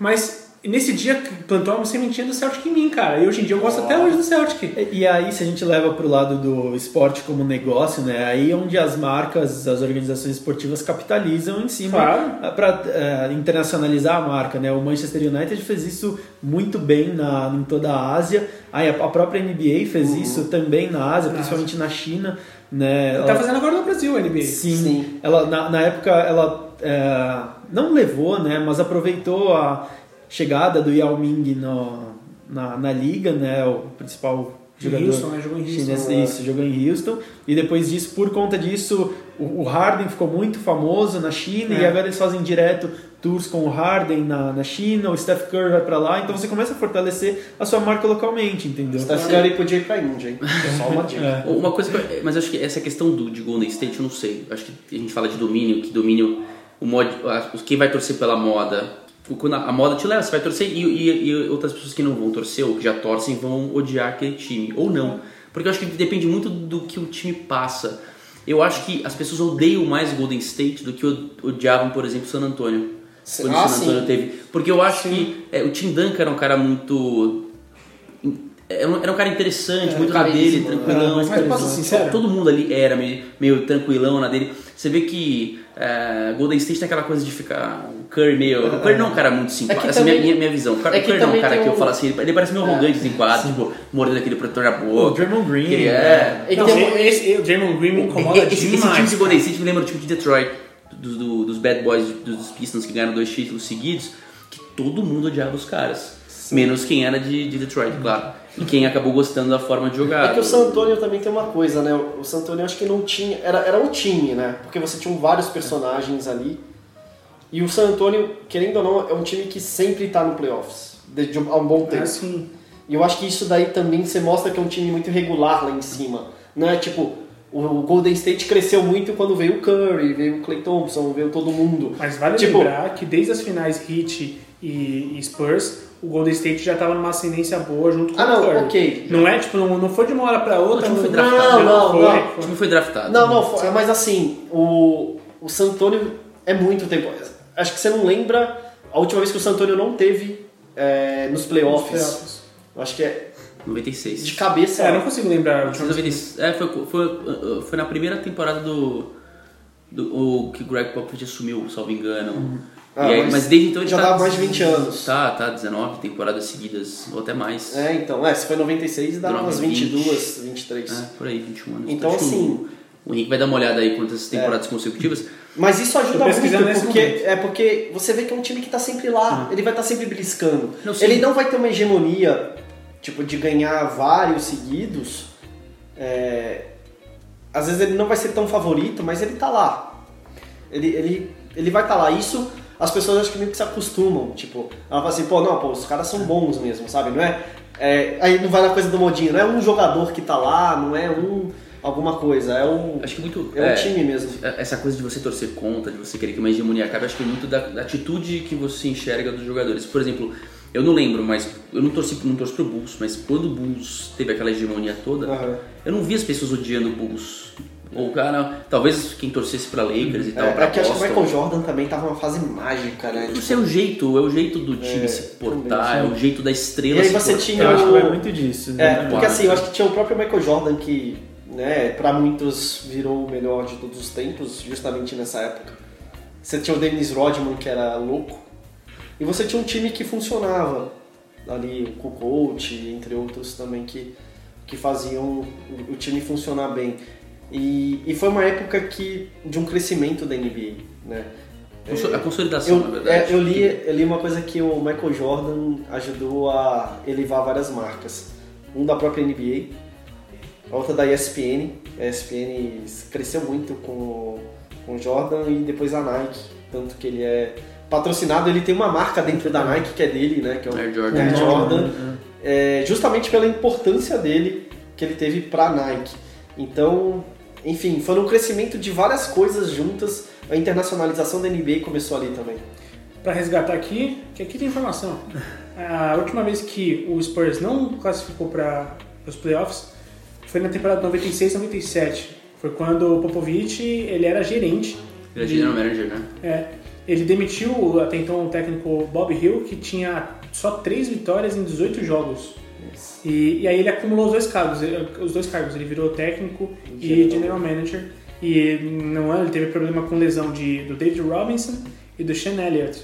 Mas nesse dia plantou uma sementinha do Celtic em mim, cara. E hoje em dia eu gosto até hoje do Celtic. E e aí, se a gente leva para o lado do esporte como negócio, né? Aí é onde as marcas, as organizações esportivas capitalizam em cima Claro. para internacionalizar a marca, né? O Manchester United fez isso muito bem na, em toda a Ásia. Aí a, a própria NBA fez isso também na Ásia, Na principalmente na China, né? Tá Ela- fazendo agora no Brasil, a NBA. Sim, Sim. Ela, na, na época ela é, não levou, né, mas aproveitou a chegada do Yao Ming no, na, na liga, né, o principal jogador Houston, né? Jogou em Houston. chinês, isso, jogou em Houston, e depois disso, por conta disso, o, o Harden ficou muito famoso na China, É. e agora eles fazem direto tours com o Harden na, na China, o Steph Curry vai pra lá, então você começa a fortalecer a sua marca localmente, entendeu? Steph Curry podia ir pra Índia, hein? <laughs> Só uma dica. É. Uma coisa que eu, mas eu acho que essa questão do, de Golden State, eu não sei. Acho que a gente fala de domínio, que domínio, o mod, quem vai torcer pela moda, quando a, moda te leva, você vai torcer e, e- e outras pessoas que não vão torcer ou que já torcem vão odiar aquele time, ou não. Porque eu acho que depende muito do que o time passa. Eu acho que as pessoas odeiam mais o Golden State do que od- odiavam, por exemplo, San Antonio. Quando Ah, o San Antonio sim. teve. Porque eu acho que é, o Tim Duncan era um cara muito. Era um, era um cara interessante, muito na dele, carisma, tranquilão. Mas posso ser sincero? Todo mundo ali era meio, meio tranquilão na dele. Você vê que é, Golden State tem aquela coisa de ficar. O Curry meio. O Curry não é um cara muito simpático. É Essa é a minha, também- minha, minha visão. O Curry é não é um cara que eu um- falo assim. Ele parece meio arrogante de em quadro, tipo, mordendo aquele protetor na boca. O Draymond Green, Que ele é. É que Não, esse, esse, o Draymond Green me incomoda Esse, esse demais. time de Golden State me lembra o time de Detroit, dos, do- dos Bad Boys, dos Pistons que ganharam dois títulos seguidos, que todo mundo odiava os caras. Menos quem era de, de Detroit, claro. E quem acabou gostando da forma de jogar. É que o San Antonio também tem uma coisa, né? O San Antonio acho que não tinha. Era, era um time, né? Porque você tinha vários personagens ali. E o San Antonio, querendo ou não, é um time que sempre tá no playoffs. Desde um- há um bom tempo. Ah, sim. E eu acho que isso daí também você mostra que é um time muito regular lá em cima. Não é tipo, o Golden State cresceu muito quando veio o Curry, veio o Clay Thompson, veio todo mundo. Mas vale Tipo- lembrar que desde as finais Heat e, Spurs, o Golden State já tava numa ascendência boa junto com Ah, não, o Curry. ok. Não é, tipo, não, não foi de uma hora pra outra. O time foi não, draftado. Não, foi, não. O foi. time foi draftado. Não, não, foi- mas assim, o, o San Antonio é muito tempo. Acho que você não lembra a última vez que o San Antonio não teve é, nos playoffs. Playoffs. Eu acho que é 96. de cabeça. É, eu não consigo lembrar. a última vez. 96. É, foi, foi, foi na primeira temporada do. do o, que o Greg Popovich assumiu, salvo engano. Ah, E aí- mas mas, desde então ele já tá. dá mais de 20 anos. Tá, tá, 19 temporadas seguidas, ou até mais. É, então, é, se foi 96, dá 19, umas 20. 22, 23. É, por aí, 21 anos. Então, que assim- O, o Henrique vai dar uma olhada aí quantas temporadas consecutivas. Mas isso ajuda muito, porque, é porque você vê que é um time que tá sempre lá, ele vai estar sempre beliscando. Não, ele não vai ter uma hegemonia, tipo, de ganhar vários seguidos. É, Às vezes ele não vai ser tão favorito, mas ele tá lá. Ele, ele, ele vai estar lá. Isso as pessoas acho que meio que se acostumam. Tipo, ela fala assim, pô, não, pô, os caras são bons mesmo, sabe? Não é, é- Aí não vai na coisa do modinho, não é um jogador que tá lá, não é um. Alguma coisa, é um. Acho que muito. É um time mesmo. Essa coisa de você torcer contra, de você querer que uma hegemonia acabe, acho que é muito da, da atitude que você enxerga dos jogadores. Por exemplo, eu não lembro, mas eu não torci, não torço pro Bulls, mas quando o Bulls teve aquela hegemonia toda, Aham. eu não vi as pessoas odiando o Bulls. Ou cara, talvez quem torcesse pra Lakers e tal, É, pra é que acho que o. Michael Jordan também tava numa fase mágica, né? Isso é o jeito, é o jeito do time É, se portar, é também, o jeito da estrela E aí se você portar. tinha Eu acho que o- vai muito disso. É, exatamente. porque assim, eu acho que tinha o próprio Michael Jordan que, né, pra muitos virou o melhor de todos os tempos, justamente nessa época. Você tinha o Dennis Rodman, que era louco. E você tinha um time que funcionava. Ali, o Kukoc, entre outros também, que, que faziam o, time funcionar bem. E, e foi uma época que, de um crescimento da NBA, né? A consolidação, na Eu, verdade. é, eu, li, eu li uma coisa que o Michael Jordan ajudou a elevar várias marcas. Um da própria NBA, a outra da ESPN. A ESPN cresceu muito com, com o Jordan e depois a Nike. Tanto que ele é patrocinado, ele tem uma marca dentro da Nike que é dele, né? Que é o Air Jordan. Air É, Jordan. é. É, justamente pela importância dele que ele teve pra Nike. Então, enfim, foi um crescimento de várias coisas juntas. A internacionalização da NBA começou ali também. Pra resgatar aqui, que aqui tem informação. A última vez que o Spurs não classificou para os playoffs foi na temporada 96-97. Foi quando o Popovich ele era gerente. Ele é de- general manager, né? É, ele demitiu até então o técnico Bob Hill, que tinha só três vitórias em 18 jogos. E, e aí ele acumulou os dois cargos, ele- os dois cargos. Ele virou técnico e General general manager. E no ano ele teve problema com lesão de, do David Robinson e do Sean Elliott.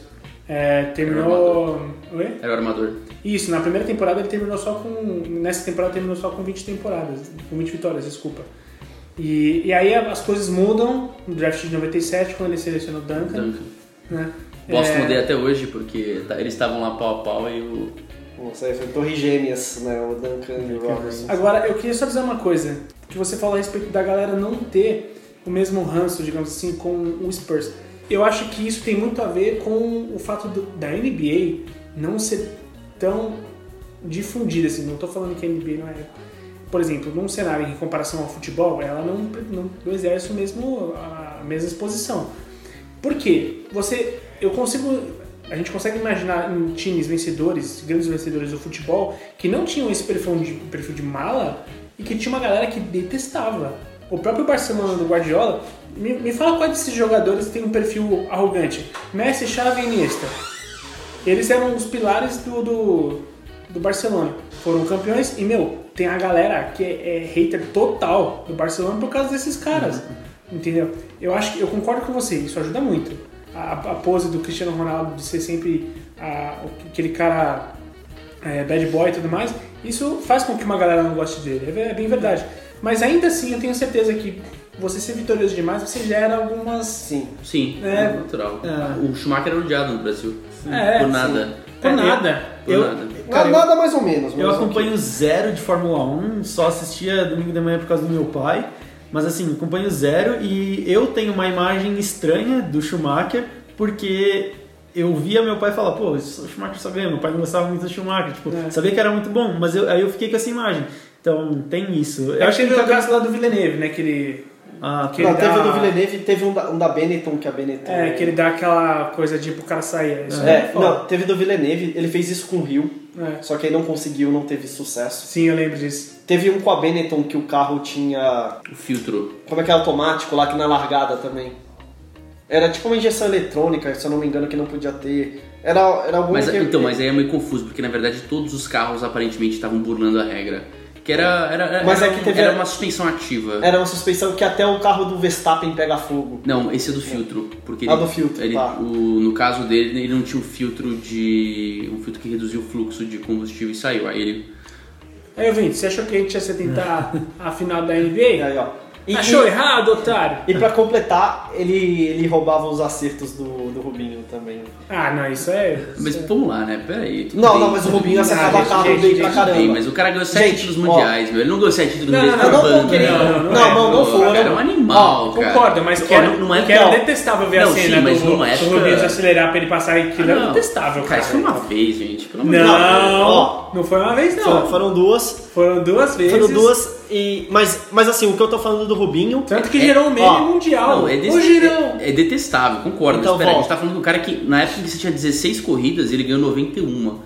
É, terminou. Oi? Era o armador. Isso, na primeira temporada ele terminou só com. Nessa temporada terminou só com 20 temporadas. Com 20 vitórias, desculpa. E, e aí as coisas mudam no draft de 97, quando ele seleciona o Duncan. Duncan. Né? Boston É, até hoje, porque tá- eles estavam lá pau a pau e o. Nossa, aí foi Torre Gêmeas, né? O Duncan e o Robinson. Agora, eu queria só dizer uma coisa. Que você falou a respeito da galera não ter o mesmo ranço, digamos assim, com o Spurs. Eu acho que isso tem muito a ver com o fato do- da NBA não ser tão difundida, assim. Não tô falando que a NBA não é... Por exemplo, num cenário em comparação ao futebol, ela não, não, não exerce o mesmo, a mesma exposição. Por quê? Você, eu consigo, a gente consegue imaginar em times vencedores, grandes vencedores do futebol, que não tinham esse perfil de, perfil de mala e que tinha uma galera que detestava. O próprio Barcelona do Guardiola, me, me fala quais desses jogadores tem um perfil arrogante. Messi, Xavi e Iniesta. Eles eram os pilares do, do, do Barcelona. Foram campeões e, meu, tem a galera que é, é hater total do Barcelona por causa desses caras. Entendeu? Eu acho que eu concordo com você, isso ajuda muito. A, a pose do Cristiano Ronaldo de ser sempre a- aquele cara é, bad boy e tudo mais, isso faz com que uma galera não goste dele. É, é bem verdade. Mas ainda assim, eu tenho certeza que você ser vitorioso demais, você gera algumas. Sim. Sim, É. é natural. É. O Schumacher era odiado no Brasil. É, por sim. nada. Por É, nada. Por Eu- nada. Cara, eu- Nada mais ou menos. Eu acompanho zero de Fórmula 1, só assistia domingo de manhã por causa do meu pai. Mas assim, acompanho zero e eu tenho uma imagem estranha do Schumacher porque eu via meu pai falar, pô, o Schumacher só ganha, meu pai não gostava muito do Schumacher, tipo, É. sabia que era muito bom, mas eu- aí eu fiquei com essa imagem. Então tem isso. Eu acho que teve o cada- caso lá do Villeneuve, né? Que ele. Ah, que Não, teve dá- o do Villeneuve, teve um da, um da Benetton, que a Benetton... É, que ele dá aquela coisa de pro cara sair. Isso É, foda. não, teve do Villeneuve, ele fez isso com o Rio, É. só que aí não conseguiu, não teve sucesso. Sim, eu lembro disso. Teve um com a Benetton que o carro tinha. O filtro. Como é que é automático lá que na largada também? Era tipo uma injeção eletrônica, se eu não me engano, que não podia ter. Era, era algum Mas, que- então, mas aí é meio confuso, porque na verdade todos os carros aparentemente estavam burlando a regra. Que era, era, era, Mas é que teve- era uma suspensão ativa. Era uma suspeição que até o carro do Verstappen pega fogo. Não, esse é do filtro. Porque Ah, ele- do filtro, ele- tá. o- no caso dele, ele não tinha um filtro de. um filtro que reduzia o fluxo de combustível e saiu. Aí ele. Aí, ouvinte, você achou que a gente ia se tentar <laughs> a final da NBA? aí, ó. E, Achou e, errado, otário? e pra completar, ele, ele roubava os acertos do, do Rubinho também. Ah, não, isso é. Mas vamos lá, né? Peraí. Não, bem. não, mas o Rubinho acertava gente, carro bem pra caramba. bem, mas o cara ganhou sete Gente, títulos ó. mundiais, meu. Ele não ganhou sete títulos Não, mundiais não, não, banda, não. Não, não, não, não Pô, foram. cara é um animal, Ó, cara. concordo, mas que era, numa que época- era detestável ver a Não, cena sim, mas do, numa do época- Rubinho acelerar pra ele passar e aquilo Ah, era não. detestável, Cara, cara. isso foi uma vez, gente. Pelo amor Não, de Deus. não, Ó, foi uma vez, não. Foram, foram duas. Foram duas vezes. Foram duas e. Mas, mas assim, o que eu tô falando do Rubinho. Tanto que É, gerou um meme ó, mundial. Não, é, é- é detestável, concordo. Então, mas a gente tá falando do cara que na época que você tinha 16 corridas, ele ganhou 91.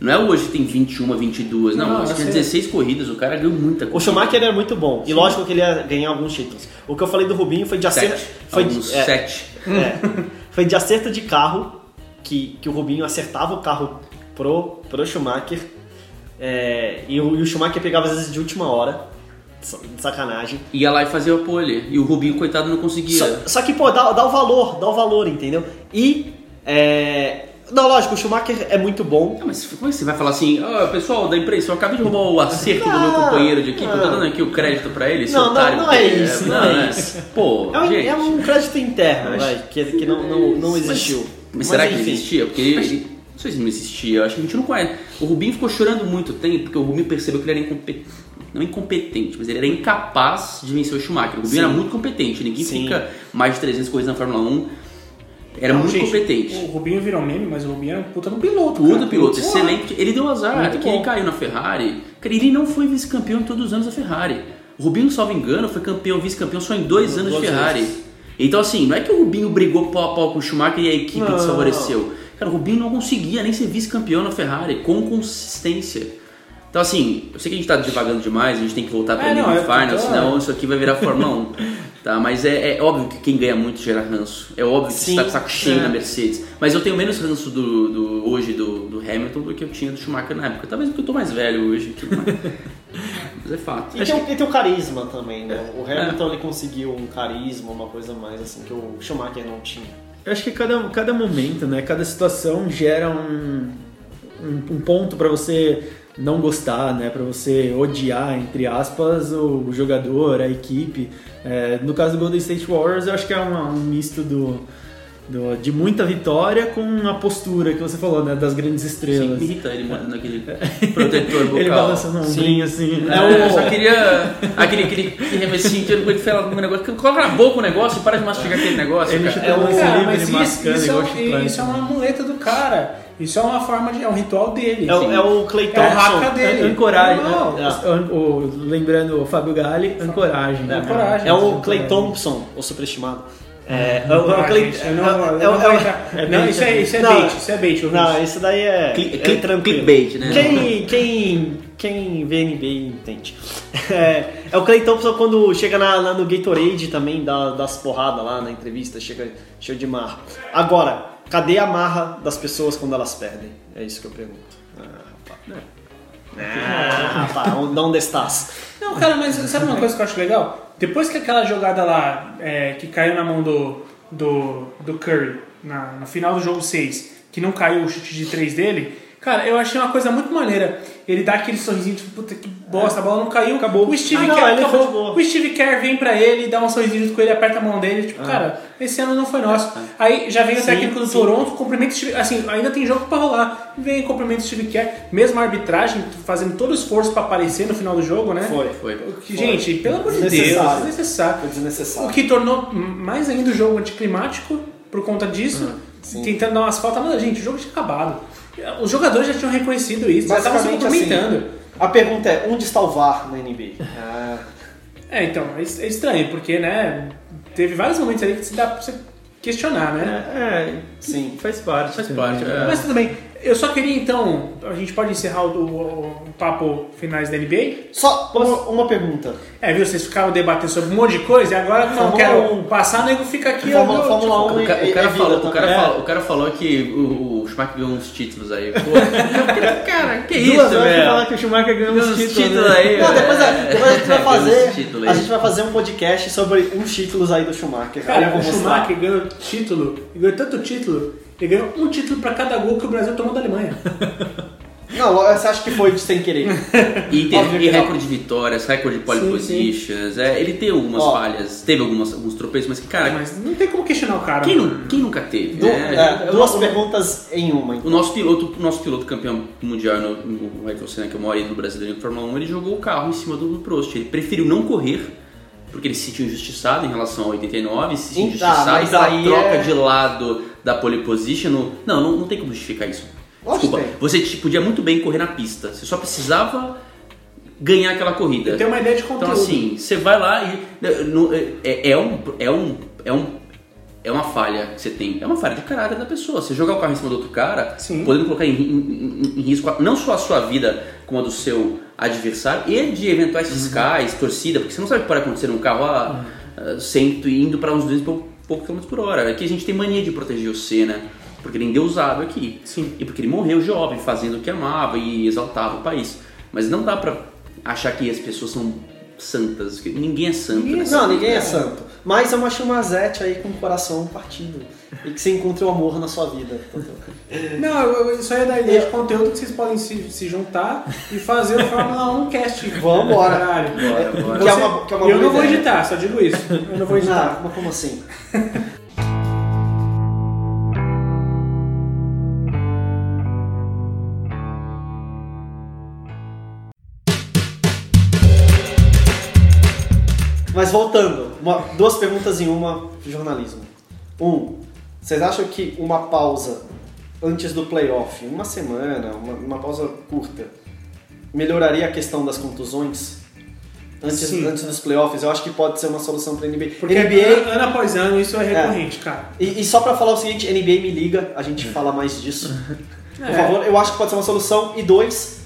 Não é hoje que tem 21, 22. Não, eu tinha sei. 16 corridas, o cara ganhou muita O coisa. Schumacher era muito bom. E lógico que ele ia ganhar alguns títulos. O que eu falei do Rubinho foi de acerto. Sete. Foi, Alguns é, sete. é. <laughs> foi de acerto de carro que, que o Rubinho acertava o carro pro, pro Schumacher. É, e, o, e o Schumacher pegava às vezes de última hora. Sacanagem. Ia lá e fazia a pole. E o Rubinho, coitado, não conseguia. Só, só que, pô, dá, dá o valor, dá o valor, entendeu? E é, Não, lógico, o Schumacher é muito bom. Ah, mas como é que você vai falar assim, "Ah, pessoal da imprensa, eu acabei de roubar o acerto do meu Ah, companheiro de equipe, eu tô dando aqui o crédito pra ele, Não, não, otário. não é porque- isso, não é né? isso. Pô, É um, gente. é um crédito interno, Mas- vai, que, que não, não, não existiu. Mas, será que enfim. existia? Porque ele- não sei se não existia, acho que a gente não conhece. O Rubinho ficou chorando muito tempo porque o Rubinho percebeu que ele era incompetente. Não incompetente, mas ele era incapaz de vencer o Schumacher. O Rubinho Sim. era muito competente, ninguém Sim. fica mais de 300 corridas na Fórmula 1. Era Não, muito gente, competente. O Rubinho virou meme, mas o Rubinho era um puta no piloto. Puta piloto, excelente. Ele deu azar, Muito que ele bom. caiu na Ferrari. Cara, ele não foi vice-campeão em todos os anos da Ferrari. O Rubinho, salvo engano, foi campeão, vice-campeão só em dois anos de Ferrari. vezes. Então, assim, não é que o Rubinho brigou pau a pau com o Schumacher e a equipe Não. desfavoreceu. Cara, o Rubinho não conseguia nem ser vice-campeão na Ferrari, com consistência. Então, assim, eu sei que a gente tá devagando demais, a gente tem que voltar para É, eu tô- Final, senão isso aqui vai virar Fórmula 1. Tá, mas é, é óbvio que quem ganha muito gera ranço. É óbvio que Sim, você tá com saco cheio é. na Mercedes. Mas eu tenho menos ranço do, do- hoje do, do Hamilton do que eu tinha do Schumacher na época. Talvez porque eu tô mais velho hoje. <laughs> mas é fato. E tem, o- e tem o carisma também, né? O Hamilton ele conseguiu um carisma, uma coisa mais assim que o Schumacher não tinha. Eu acho que cada, cada momento, né, cada situação gera um, um, um ponto para você não gostar, né, para você odiar, entre aspas, o, jogador, a equipe. É, no caso do Golden State Warriors, eu acho que é uma- um misto do, do- de muita vitória com a postura que você falou, né, das grandes Sim, estrelas. me irrita ele mandando aquele <laughs> protetor vocal. Ele balançando um ombrinho assim. É, eu só queria aquele, aquele, remecinho que eu não aguento falar no negócio. Coloca na boca o negócio e para de mastigar aquele negócio. Ele cara. chuta É, lance cara, livre, mas ele isso, mascando isso, é, isso é uma muleta do cara. Isso é uma forma de. É um ritual dele. É, o- é o Clay É o raca dele. Ancoragem. Não, né? An- o- lembrando o Fábio Galli, ancoragem. É, ancoragem. É o. Clay Thompson, o superestimado. É, é, o- é o Ah, Clay. não, é- é- não é- é Não, isso é, isso é Não, bait, isso é bait. Não, isso daí é, Cli- é cli- tranquilo. clickbait, né? Quem, quem, quem vê NBA entende. <laughs> É, é o Clay Thompson quando chega na, lá no Gatorade também, dá, dá as porradas lá na entrevista, chega cheio de marra. Agora, cadê a marra das pessoas quando elas perdem? É isso que eu pergunto. Ah, rapaz. Ah, rapaz, <laughs> onde- onde estás? Não, cara, mas sabe uma coisa que eu acho legal? Depois que aquela jogada lá, é, que caiu na mão do, do, do Curry, na, no final do jogo 6, que não caiu o chute de 3 dele, cara, eu achei uma coisa muito maneira. Ele dá aquele sorrisinho, tipo, puta que bosta, a bola não caiu. Acabou. O Steve Ah, Kerr acabou. foi. O Steve Kerr vem pra ele, dá um sorrisinho junto com ele, aperta a mão dele, tipo, cara, esse ano não foi nosso. Aí já vem o Sim, técnico do sim. Toronto, cumprimenta o Steve, assim, ainda tem jogo pra rolar. Vem cumprimenta o Steve Kerr, mesmo a arbitragem, fazendo todo o esforço pra aparecer no final do jogo, né? Foi. Foi. Que, Gente, pelo amor de Deus, Desnecessário. desnecessário. Foi desnecessário. O que tornou mais ainda o jogo anticlimático por conta disso, tentando dar umas faltas. Mas, gente, o jogo tinha acabado. Os jogadores já tinham reconhecido isso, já estavam se cumprimentando. assim, a pergunta é, onde está o VAR na NBA? Ah, É, então, é é estranho, porque, né, teve vários momentos ali que se dá pra você questionar, né? É, é, sim. faz parte. Faz parte, é. Mas tudo bem. Eu só queria, então, a gente pode encerrar o, o- o papo finais da NBA? Só uma, uma pergunta. É, viu? Vocês ficaram debatendo sobre um monte de coisa e agora não Fórmula quero um. passar, o nego fica aqui. Fórmula- ó, Fórmula tipo, 1 O, ca- o é- cara é falou, o, cara É. falou, o cara falou que o, o Schumacher ganhou uns títulos aí. Pô, <laughs> cara, que Duas isso, horas pra velho? falar que o Schumacher ganhou uns uns títulos, títulos né? aí. Não, depois, a, é. depois a gente vai <laughs> fazer. A gente vai fazer um podcast sobre uns títulos aí do Schumacher. Eu Cara, o. Schumacher ganhou título, e ganhou tanto título, ele ganhou um título pra cada gol que o Brasil tomou da Alemanha. <laughs> Não, você acha que foi de sem querer? E, teve, Óbvio e que não. recorde de vitórias, recorde de pole Sim, positions. É, ele teve algumas Ó. falhas, teve algumas, alguns tropeços, mas que, cara, Mas não tem como questionar o cara. quem, quem nunca teve? Du- né? é, duas perguntas em uma. então. O nosso piloto, o nosso piloto campeão mundial no, no Ayrton Senna, que é o maior ídolo brasileiro em Fórmula 1, ele jogou o carro em cima do Prost. Ele preferiu não correr, porque ele se sentiu injustiçado em relação ao 89, se sentiu Tá, injustiçado mas pela aí troca é- de lado da pole position. no- Não, não, não tem como justificar isso. Desculpa, tem. você te- podia muito bem correr na pista, você só precisava ganhar aquela corrida. Eu tenho uma ideia de Então conteúdo. assim, você vai lá e né, no- é, é um é um é um é uma falha que você tem, é uma falha de caráter da pessoa. Você jogar o carro em cima do outro cara, Sim. podendo colocar em, em- em- em risco não só a sua vida, como a do seu adversário e de eventuais fiscais, torcida, porque você não sabe o que pode acontecer num carro a, a cento e indo para uns 200 pou- poucos quilômetros por hora. Aqui a gente tem mania de proteger o Senna, porque ele é endeusado aqui. Sim. E porque ele morreu jovem, fazendo o que amava e exaltava o país. Mas não dá pra achar que as pessoas são santas, que ninguém é santo. Ninguém é? Não, ninguém é santo. Mas é uma chumazete aí com o coração partido. E que você encontre o amor na sua vida. Não, eu- eu- isso aí é da ideia de conteúdo que vocês podem se, se juntar e fazer o Fórmula 1 cast. Vambora. Caralho. Bora, bora. Que é uma- que é uma eu boa não vou ideia. editar, só digo isso. Eu não vou editar. Ah, mas como assim? Mas voltando, uma- duas perguntas em uma de jornalismo. Um, vocês acham que uma pausa antes do playoff, uma semana, uma, uma pausa curta, melhoraria a questão das contusões? Antes, Sim. antes dos playoffs, eu acho que pode ser uma solução para NBA. Porque NBA, ano após ano isso é recorrente, cara. e, e só pra falar o seguinte, NBA me liga, a gente fala mais disso. <laughs> Por É. favor, eu acho que pode ser uma solução. E dois,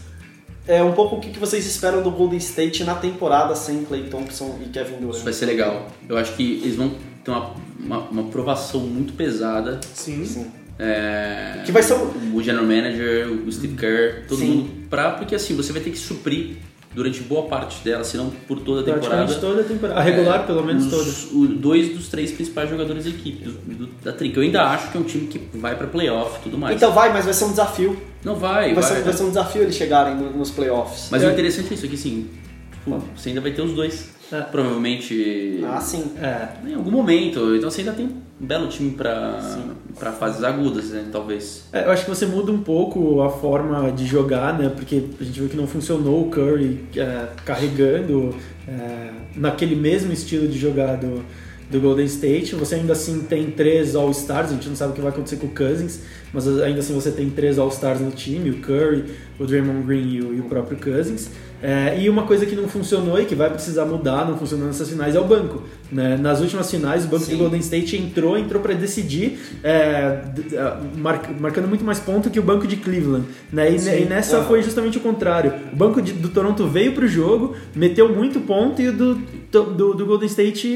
é um pouco o que vocês esperam do Golden State na temporada sem Clay Thompson e Kevin Isso Durant. vai ser legal. Eu acho que eles vão ter uma, uma, uma provação muito pesada. Sim. Sim. É, Que vai ser um- o general manager, o Steve Kerr, todo Sim. mundo. Pra, porque assim, você vai ter que suprir durante boa parte dela, se não por toda a temporada. Praticamente toda a temporada. A regular, É, pelo menos os- toda. o- dois dos três principais jogadores da equipe, do, do- da Trick. Eu ainda acho que é um time que vai pra playoff e tudo mais. Então vai, mas vai ser um desafio. não vai, Vai, vai. ser, vai ser um desafio eles chegarem no- nos playoffs. Mas o interessante é isso aqui, sim. Tipo, você ainda vai ter os dois. É. Provavelmente Ah, sim. É, em algum momento. Então você ainda tem um belo time pra fases agudas, né? Talvez. É, eu acho que você muda um pouco a forma de jogar, né? Porque a gente viu que não funcionou o Curry é, carregando é, naquele mesmo estilo de jogar do, do Golden State. Você ainda assim tem três All-Stars, a gente não sabe o que vai acontecer com o Cousins, mas ainda assim você tem três All-Stars no time, o Curry, o Draymond Green e o, e o próprio Cousins. É, e uma coisa que não funcionou e que vai precisar mudar, não funcionou nessas finais, é o banco. né? Nas últimas finais, o banco Sim. do Golden State entrou, entrou para decidir, é, ah, mar- marcando muito mais ponto que o banco de Cleveland. Né? E, e nessa Aham. foi justamente o contrário. O banco de- do Toronto veio pro jogo, meteu muito ponto e o do, do, do Golden State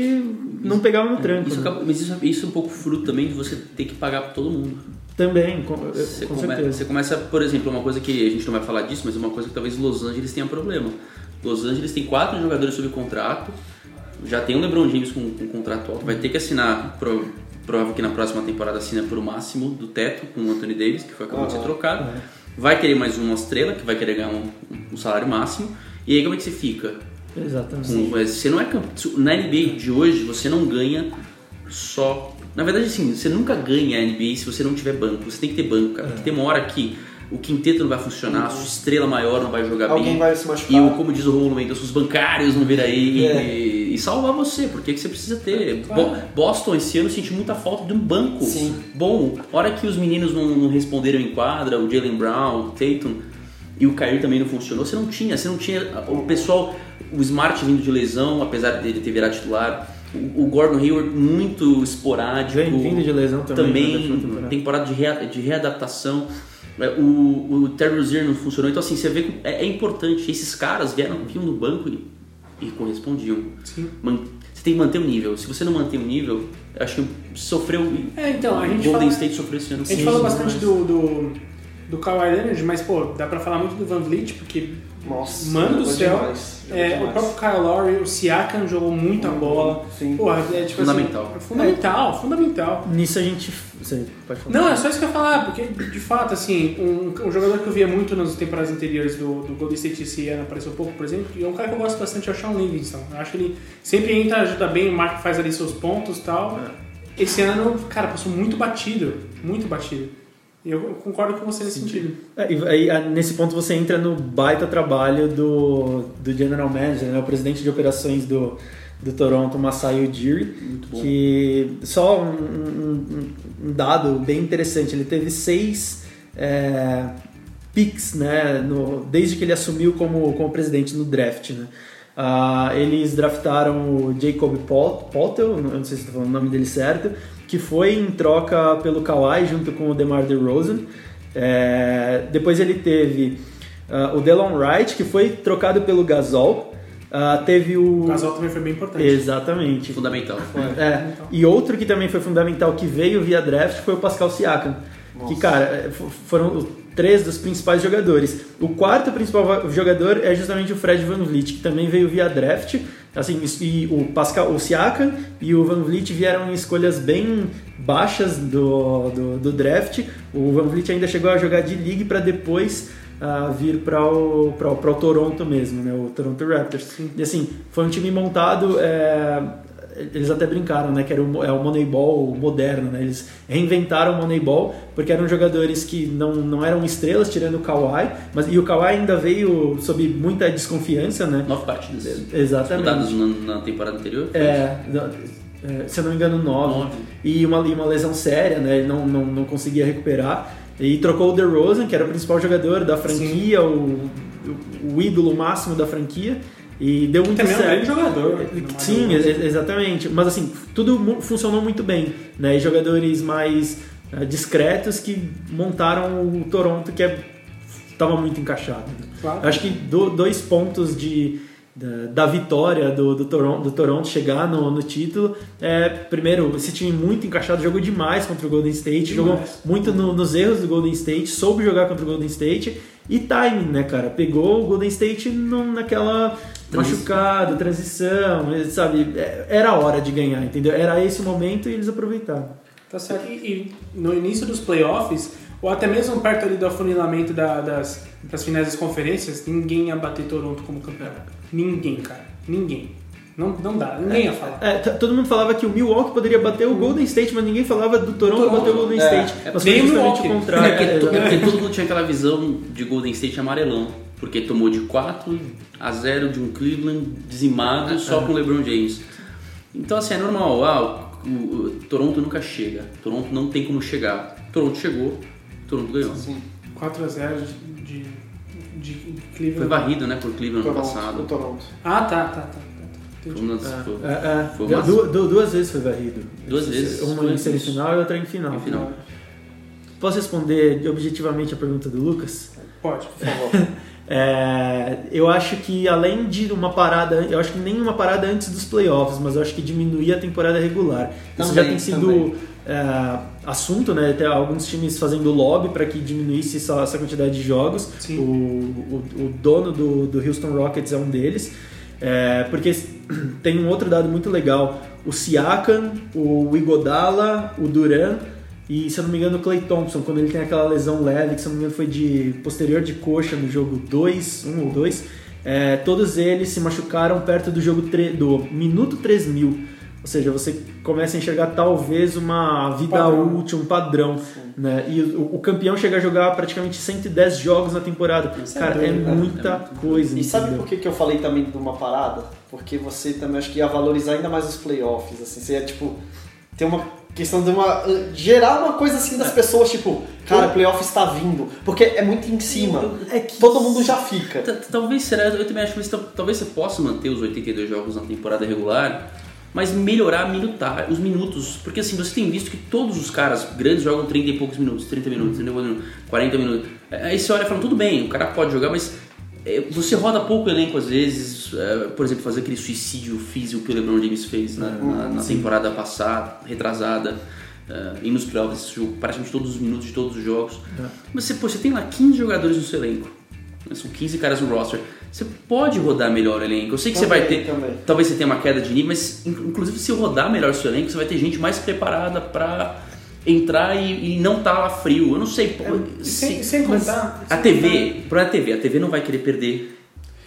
não pegava no tranco. Isso né? acaba- mas isso, isso é um pouco fruto também de você ter que pagar pra todo mundo. Também, com, Você, com come- certeza. você começa, por exemplo, uma coisa que a gente não vai falar disso, mas é uma coisa que talvez Los Angeles tenha problema. Los Angeles tem quatro jogadores sob contrato, já tem o LeBron James com, com contrato alto, vai ter que assinar, pro, provável que na próxima temporada assina por o máximo do teto com o Anthony Davis, que foi acabou de ser Aham. trocado. Vai querer mais uma estrela, que vai querer ganhar um, um salário máximo. E aí como é que você fica? Exatamente. Com- mas você não é campe- na NBA de hoje você não ganha só na verdade assim você nunca ganha a NBA se você não tiver banco você tem que ter banco cara porque tem uma hora que o quinteto não vai funcionar a sua estrela maior não vai jogar Alguém bem vai se e machucar. o, como diz o Romulo Mendes os bancários não vir aí É. e, e salvar você porque que você precisa ter Claro. Bo- Boston esse ano sentiu muita falta de um banco Sim. bom hora que os meninos não, não responderam em quadra o Jalen Brown o Tatum e o Kyrie também não funcionou, você não tinha, você não tinha o pessoal, o Smart vindo de lesão, apesar dele ter virado titular, o, o Gordon Hayward muito esporádico, Vem vindo de lesão também. também, né, última temporada. temporada de, rea- de readaptação, É, o, o Terry Rozier não funcionou, então assim, você vê que é, é importante, esses caras vieram, vinham no banco e, e correspondiam. Sim. Man- Você tem que manter o nível, se você não mantém o nível, eu acho que sofreu, É, então, a o gente Golden fala- State sofreu esse ano. A gente falou mas- bastante do, do, do Kawhi Leonard, mas, pô, dá pra falar muito do Van Vliet, porque, Nossa, mano do céu, demais, é, o próprio Kyle Lowry, o Siakam jogou muita bola. Sim. Porra, é tipo Fundamental. assim... é Fundamental, fundamental. Nisso a gente. Você pode falar. Não, é só isso que eu ia falar, porque, de fato, assim, um, um jogador que eu via muito nas temporadas anteriores do, do Golden State esse ano, apareceu pouco, por exemplo, e é um cara que eu gosto bastante, é o Sean Livingston. Eu acho que ele sempre entra, ajuda bem, o Mark faz ali seus pontos e tal. Esse ano, cara, passou muito batido, muito batido. Eu concordo com você nesse sentido. É, e aí, nesse ponto você entra no baita trabalho do, do General Manager, né, o presidente de operações do, do Toronto, Masai Ujiri, que só um, um- um dado bem interessante, ele teve seis é, picks né, no- desde que ele assumiu como, como presidente no draft. Né. Ah, eles draftaram o Jacob eu não sei se estou falando o nome dele certo, que foi em troca pelo Kawhi junto com o DeMar DeRozan. É, depois ele teve ah, o Delon Wright, que foi trocado pelo Gasol. Ah, teve o... O casal também foi bem importante. Exatamente. Fundamental. É, e outro que também foi fundamental que veio via draft foi o Pascal Siakam. Que, cara, é, foram três dos principais jogadores. O quarto principal jogador é justamente o Fred Van Vliet, que também veio via draft. Assim, e o Pascal, o Siakam e o Van Vliet vieram em escolhas bem baixas do, do, do draft. O Van Vliet ainda chegou a jogar de league para depois ah, vir para o, pra, o- pra o Toronto mesmo, né? O Toronto Raptors. E assim, foi um time montado. é, eles até brincaram, né? Que era o, é o Moneyball moderno, né? Eles reinventaram o Moneyball porque eram jogadores que não, não eram estrelas, tirando o Kawhi, mas e o Kawhi ainda veio sob muita desconfiança, né? Nove partidas. Exatamente. Na, na temporada anterior. É, é, se eu não me engano, nove. Nove. E uma, e uma lesão séria, né? Ele não, não, não conseguia recuperar. E trocou o DeRozan, que era o principal jogador da franquia, o, o, o ídolo máximo da franquia. E deu muito Também é um grande certo. jogador. Sim, ex- exatamente. Mas assim, tudo funcionou muito bem. Né? E jogadores mais eh, discretos que montaram o Toronto, que estava muito encaixado. né? Claro. Acho que do- dois pontos de, da, da vitória do, do, Toronto, do Toronto chegar no, no título é, primeiro, esse time muito encaixado, jogou demais contra o Golden State, jogou muito no- nos erros do Golden State, soube jogar contra o Golden State e timing, né, cara? Pegou o Golden State num- naquela machucado, transição, sabe? É- Era a hora de ganhar, entendeu? Era esse o momento e eles aproveitaram. Tá certo. E, e no início dos playoffs, ou até mesmo perto ali do afunilamento da- das, das finais das conferências, ninguém ia bater Toronto como campeão. Ninguém, cara. Ninguém. Não, não dá, ninguém ia falar. É, todo mundo falava que o Milwaukee poderia bater o Golden State, mas ninguém falava do Toronto, Toronto, bater o Golden é. State. É, mas foi o justamente o contrário. É porque, É, porque todo mundo tinha aquela visão de Golden State amarelão. Porque tomou de 4 a 0 de um Cleveland dizimado só com o LeBron James. Então, assim, é normal. Ah, o, o- o Toronto nunca chega. Toronto não tem como chegar. Toronto chegou, Toronto ganhou. 4x0 de, de, de Foi Cleveland. varrido, né, por Cleveland no Toronto, o passado. Toronto. Ah, tá, tá, tá. tá, tá. Foi uma das- foi- É, é. Foi uma- Du- du- duas vezes foi varrido. Duas vezes. Uma Foi em semifinal e outra em final. Em final. Posso responder objetivamente a pergunta do Lucas? Pode. Por favor. <laughs> É, eu acho que além de uma parada, eu acho que nem uma parada antes dos playoffs, mas eu acho que diminuir a temporada regular. Isso já Também, tem sido também. é, assunto, né? Até alguns times fazendo lobby para que diminuísse essa, essa quantidade de jogos. O, o, o dono do, do Houston Rockets é um deles. É, porque <clears throat> tem um outro dado muito legal. O Siakam, o Igodala, o Duran e, se eu não me engano, o Clay Thompson, quando ele tem aquela lesão leve, que se eu não me engano foi de posterior de coxa no jogo 2, 1 ou 2, é, todos eles se machucaram perto do jogo do minuto 3000. Ou seja, você começa a enxergar talvez uma vida Padrão. útil, um padrão. Né? E o, o campeão chega a jogar praticamente 110 jogos na temporada. Cara, é cara. muita coisa. E sabe por que, que eu falei também de uma parada? Porque você também acho que ia valorizar ainda mais os playoffs, assim, você ia, tipo, ter uma questão de uma. gerar uma coisa assim das pessoas, tipo, cara, playoff está vindo. Porque é muito em cima. É que Todo mundo já fica. Talvez será, eu também acho que tal- talvez você possa manter os 82 jogos na temporada regular, mas melhorar minutar, os minutos, porque assim, você tem visto que todos os caras grandes jogam 30 e poucos minutos, 30 minutos, 30 minutos, 40 minutos. Aí você olha e fala, tudo bem, o cara pode jogar, mas é, você roda pouco elenco às vezes, é, por exemplo, fazer aquele suicídio físico que o LeBron James fez na, na- na temporada passada, retrasada. é, e nos playoffs, esse jogo, praticamente todos os minutos de todos os jogos. Mas você, pô, você tem lá 15 jogadores no seu elenco. né, São 15 caras no roster. Você pode rodar melhor o elenco. Eu sei que você vai Também, ter. também. Talvez você tenha uma queda de nível, mas in- inclusive se rodar melhor o seu elenco, você vai ter gente mais preparada pra entrar e, e não tá lá frio. Eu não sei. pô, E sem, se- sem contar. a sem TV, pra TV, a TV não vai querer perder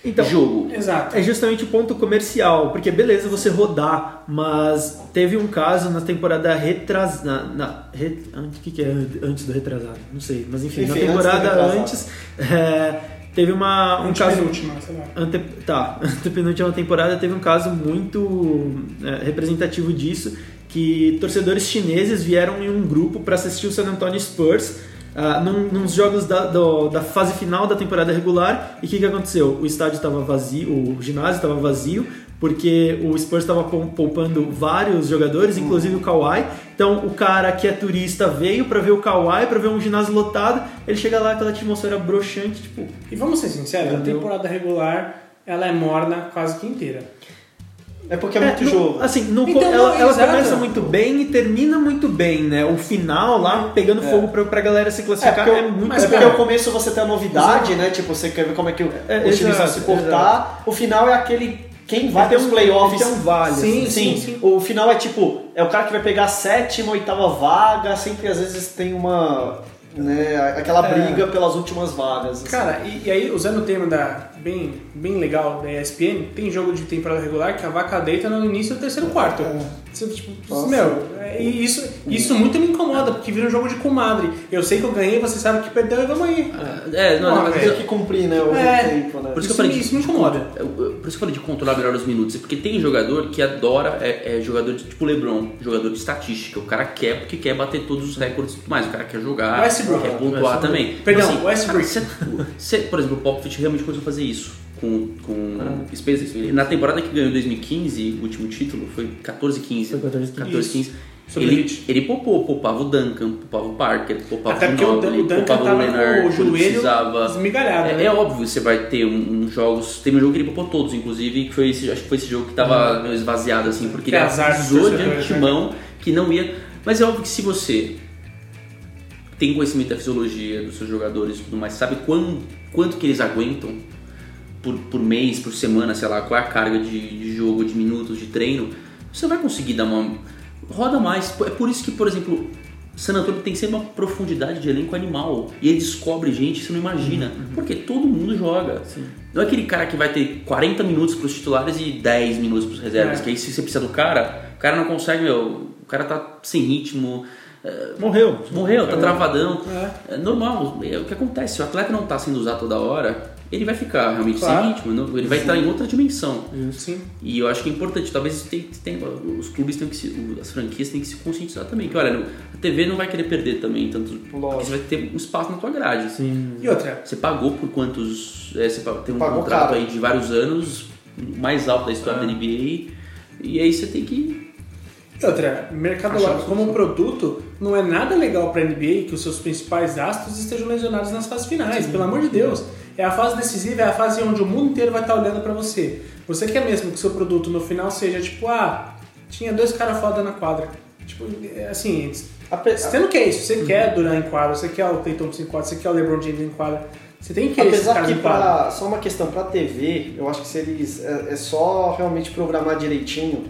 Então, jogo. contar- Exato. É justamente o ponto comercial, porque beleza você rodar, mas teve um caso na temporada retrasada. Na, na, re- o que, que é antes do retrasado? Não sei, mas enfim, Enfim, na antes temporada retrasado. antes, é, teve uma, um caso. Antepenúltima, sei lá. Ante, tá, <laughs> antepenúltima temporada teve um caso muito é, representativo disso, que torcedores chineses vieram em um grupo para assistir o San Antonio Spurs ah, num, nos jogos da, do- da fase final da temporada regular. E o que, que aconteceu? O estádio estava vazio, o ginásio estava vazio, porque o Spurs estava pou- poupando vários jogadores, inclusive o Kawhi. Então o cara que é turista veio para ver o Kawhi, para ver um ginásio lotado. Ele chega lá, aquela atmosfera broxante, tipo, E vamos ser sinceros, a Entendeu? temporada regular ela é morna quase que inteira. É porque é muito no- jogo. Assim, no, Então, ela, ela exato. começa muito bem e termina muito bem, né? O final lá, pegando fogo pra, pra galera se É classificar, porque, é, muito mas é porque o começo você tem a novidade, né? Tipo, você quer ver como é que o- É, times vão exato, se portar. O final é aquele quem vai Tem para os um- playoffs. tem um vale, Sim, Sim, sim, sim. o final é tipo, é o cara que vai pegar a sétima, oitava vaga, sempre às vezes tem uma. Né, aquela É. briga pelas últimas vagas. assim. Cara, e, e aí, usando o termo da, bem, bem legal da ESPN, tem jogo de temporada regular que a vaca deita no início do terceiro quarto. Você, tipo, Nossa. meu, é, isso, isso muito me incomoda, porque vira um jogo de comadre. Eu sei que eu ganhei, você sabe que perdeu e vamos aí. É, não, Ah, mas tem que cumprir, né, o É. tempo, né? Por isso, Isso que eu falei isso me incomoda. Por isso que eu falei de controlar melhor os minutos. É porque tem jogador que adora, é, é jogador de, tipo LeBron, jogador de estatística. O cara quer porque quer bater todos os recordes e tudo mais. O cara quer jogar, Westbrook. quer pontuar também. Perdão, Então, Westbrook. cara, cê- cê- por exemplo, o Popovich realmente começou a fazer isso. Com, com Ah. SpaceX. Na temporada que ganhou em 2015, o último título foi 14-15. Foi 14-15. 14-15. Sobre Ele, Hit. ele poupou, poupava o Duncan, poupava o Parker, poupava Até o Ginobili, o Duncan poupava tava o Leonard o quando joelho precisava. É, né? é óbvio, você vai ter um, uns jogos. Teve um jogo que ele poupou todos, inclusive, que foi esse, acho que foi esse jogo que tava meio esvaziado, assim, porque Hum. Que ele dos avisou de torcedores, né? antemão que não ia. Mas é óbvio que se você tem conhecimento da fisiologia dos seus jogadores e tudo mais, sabe quanto, quanto que eles aguentam por, por mês, por semana, sei lá, qual é a carga de, de jogo, de minutos, de treino, você vai conseguir dar uma. roda mais. É por isso que, por exemplo, San Antonio tem sempre uma profundidade de elenco animal. E ele descobre gente que você não imagina. Porque todo mundo joga. Não é aquele cara que vai ter 40 minutos para os titulares e 10 minutos para os reservas. É. Que aí se você precisa do cara, o cara não consegue, meu. O cara tá sem ritmo. é, Morreu. Morreu, tá travadão. É. É normal, é o que acontece. Se o atleta não tá sendo usado toda hora, ele vai ficar realmente Claro. sem ritmo, não- ele vai estar em outra dimensão. Sim. E eu acho que é importante, talvez tem, tem- os clubes têm que se, as franquias têm que se conscientizar também. Que olha, a TV não vai querer perder também, tanto você vai ter um espaço na tua grade. Sim. E outra, Você pagou por quantos. é, você tem um Pagou contrato caro. aí de vários anos, o mais alto da história da NBA, e aí você tem que. E outra, mercado Achar lá como produto não é nada legal pra NBA que os seus principais astros estejam lesionados nas fases finais, pelo amor de Deus. É a fase decisiva, é a fase onde o mundo inteiro vai estar olhando pra você. Você quer mesmo que seu produto no final seja tipo, ah, tinha dois caras foda na quadra. Tipo, é assim, Ape- você não quer isso, você quer Duran em quadra, você quer o Tatum em quadra, você quer o LeBron James em quadra. Você tem que Apesar que pra, só uma questão pra TV, eu acho que se eles. É, é só realmente programar direitinho,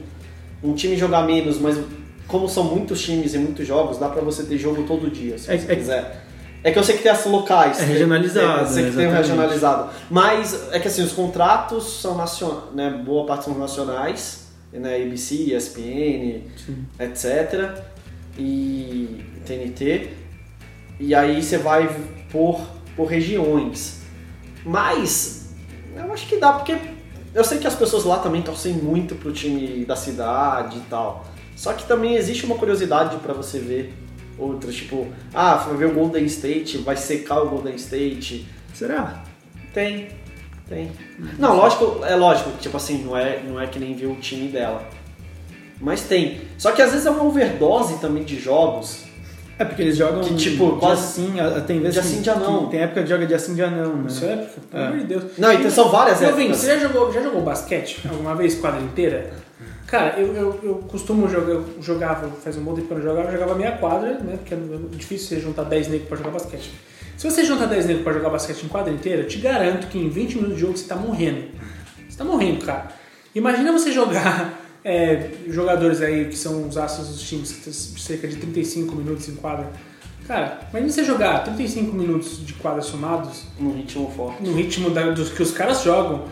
um time jogar menos, mas como são muitos times e muitos jogos, dá pra você ter jogo todo dia, se É- você é- quiser. É que eu sei que tem as locais. É regionalizado, eu sei que tem o exatamente. regionalizado. Mas é que assim, os contratos são nacionais, né? Boa parte são nacionais, né? ABC, ESPN, etc. E TNT. E aí você vai por, por regiões. Mas eu acho que dá, porque eu sei que as pessoas lá também torcem muito pro time da cidade e tal. Só que também existe uma curiosidade pra você ver outras, tipo, ah, vai ver o Golden State, vai secar o Golden State. Será? Tem, tem. Não, lógico, é lógico, tipo assim, não é, não é que nem ver o time dela. Mas tem. Só que às vezes é uma overdose também de jogos. É porque eles jogam Que, tipo, dia quase- sim, a- tem vezes dia sim, dia não. que Tem época que joga dia sim, dia não, né? Isso é pelo É. amor de Deus. Não, então são várias épocas. você já jogou, já jogou basquete alguma vez, quadra inteira? Cara, eu, eu, eu costumo jogar, eu jogava, faz um bom tempo que eu não jogava, eu jogava meia quadra, né? Porque é difícil você juntar 10 negros pra jogar basquete. Se você juntar 10 negros pra jogar basquete em quadra inteira, eu te garanto que em 20 minutos de jogo você tá morrendo. Você tá morrendo, cara. Imagina você jogar <laughs> é, jogadores aí que são os astros dos times, cerca de 35 minutos em quadra. Cara, imagina você jogar 35 minutos de quadra somados Num ritmo forte. no ritmo da- dos que os caras jogam.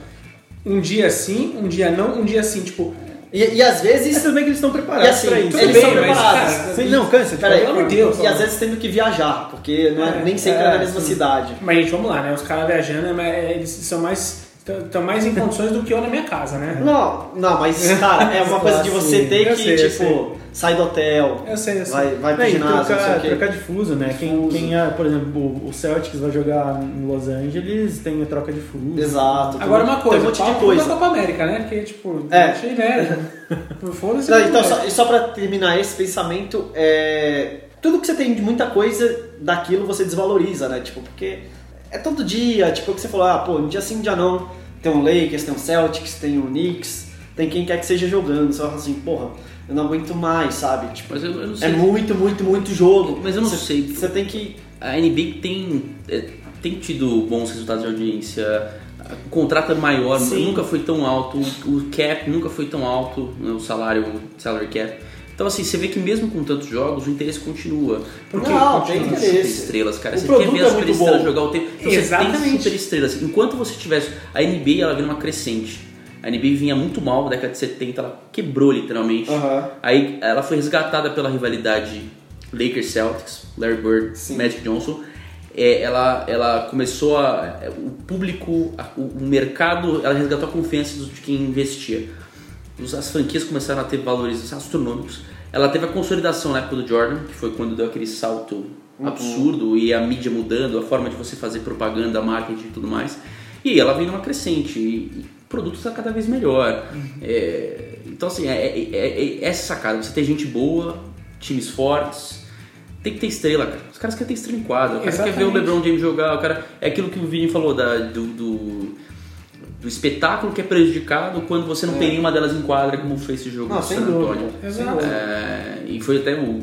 Um dia sim, um dia não, um dia assim, tipo. E, e às Mas vezes. tudo bem que eles estão preparados E assim, pra isso. eles bem, são mas, preparados. cara, não, cansa. Peraí, Pelo amor de Deus, e às vezes tendo que viajar, porque não é, É, nem sempre é, é, na mesma sim. cidade. Mas, gente, vamos lá, né? Os caras viajando, é eles são mais. Estão mais em condições do que eu na minha casa, né? Não, não, mas, cara, é uma <laughs> coisa de você ter eu que, sei, tipo, sair do hotel, Eu sei, eu sei. vai, vai pro É, ginásio, não sei trocar, o quê. trocar de fuso, né? Quem, quem é, por exemplo, o- Celtics vai jogar em Los Angeles, tem a troca de fuso. Exato. Agora um- uma coisa, tem um monte de coisa. da Copa América, né? Porque, tipo, É. achei, né? <laughs> Foda-se. Então, só, só pra terminar esse pensamento, é, tudo que você tem de muita coisa daquilo você desvaloriza, né? Tipo, porque é todo dia, tipo, o que você falou, ah, pô, um dia sim, um dia não, tem um Lakers, tem um Celtics, tem um Knicks, tem quem quer que seja jogando, você fala assim, porra, eu não aguento mais, sabe? Tipo, Mas eu, eu é muito, muito, muito jogo. Mas eu não Você- sei. Você tem que... A NBA tem, é, tem tido bons resultados de audiência. o contrato é maior, Sim. nunca foi tão alto, o o cap nunca foi tão alto, né, o salário, o salary cap. Então assim, você vê que mesmo com tantos jogos, o interesse continua. Porque Não, continua tem super interesse. estrelas, cara. O você quer ver é as muito super estrelas bom. jogar o tempo. Então, você Exatamente. tem super estrelas. Enquanto você tivesse. A NBA ela vem numa crescente. A NBA vinha muito mal na década de 70, ela quebrou literalmente. Aham. Aí ela foi resgatada pela rivalidade Lakers Celtics, Larry Bird, Sim. Magic Johnson. É, ela, ela começou a. é, O público, a- o, mercado, ela resgatou a confiança de quem investia. As franquias começaram a ter valores astronômicos. Ela teve a consolidação na época do Jordan, que foi quando deu aquele salto absurdo e a mídia mudando, a forma de você fazer propaganda, marketing e tudo mais. E ela vem numa crescente e, o produto está cada vez melhor. É, então, assim, é, é, é- é essa sacada. Você tem gente boa, times fortes, tem que ter estrela, cara. Os caras querem ter estrela em quadra. O cara quer ver o. LeBron James jogar. O cara, é aquilo que o Vini falou da, do, do, do espetáculo que é prejudicado quando você não tem nenhuma delas em quadra, como foi esse jogo Não, do sem San dúvida. Antonio. É, e foi até o,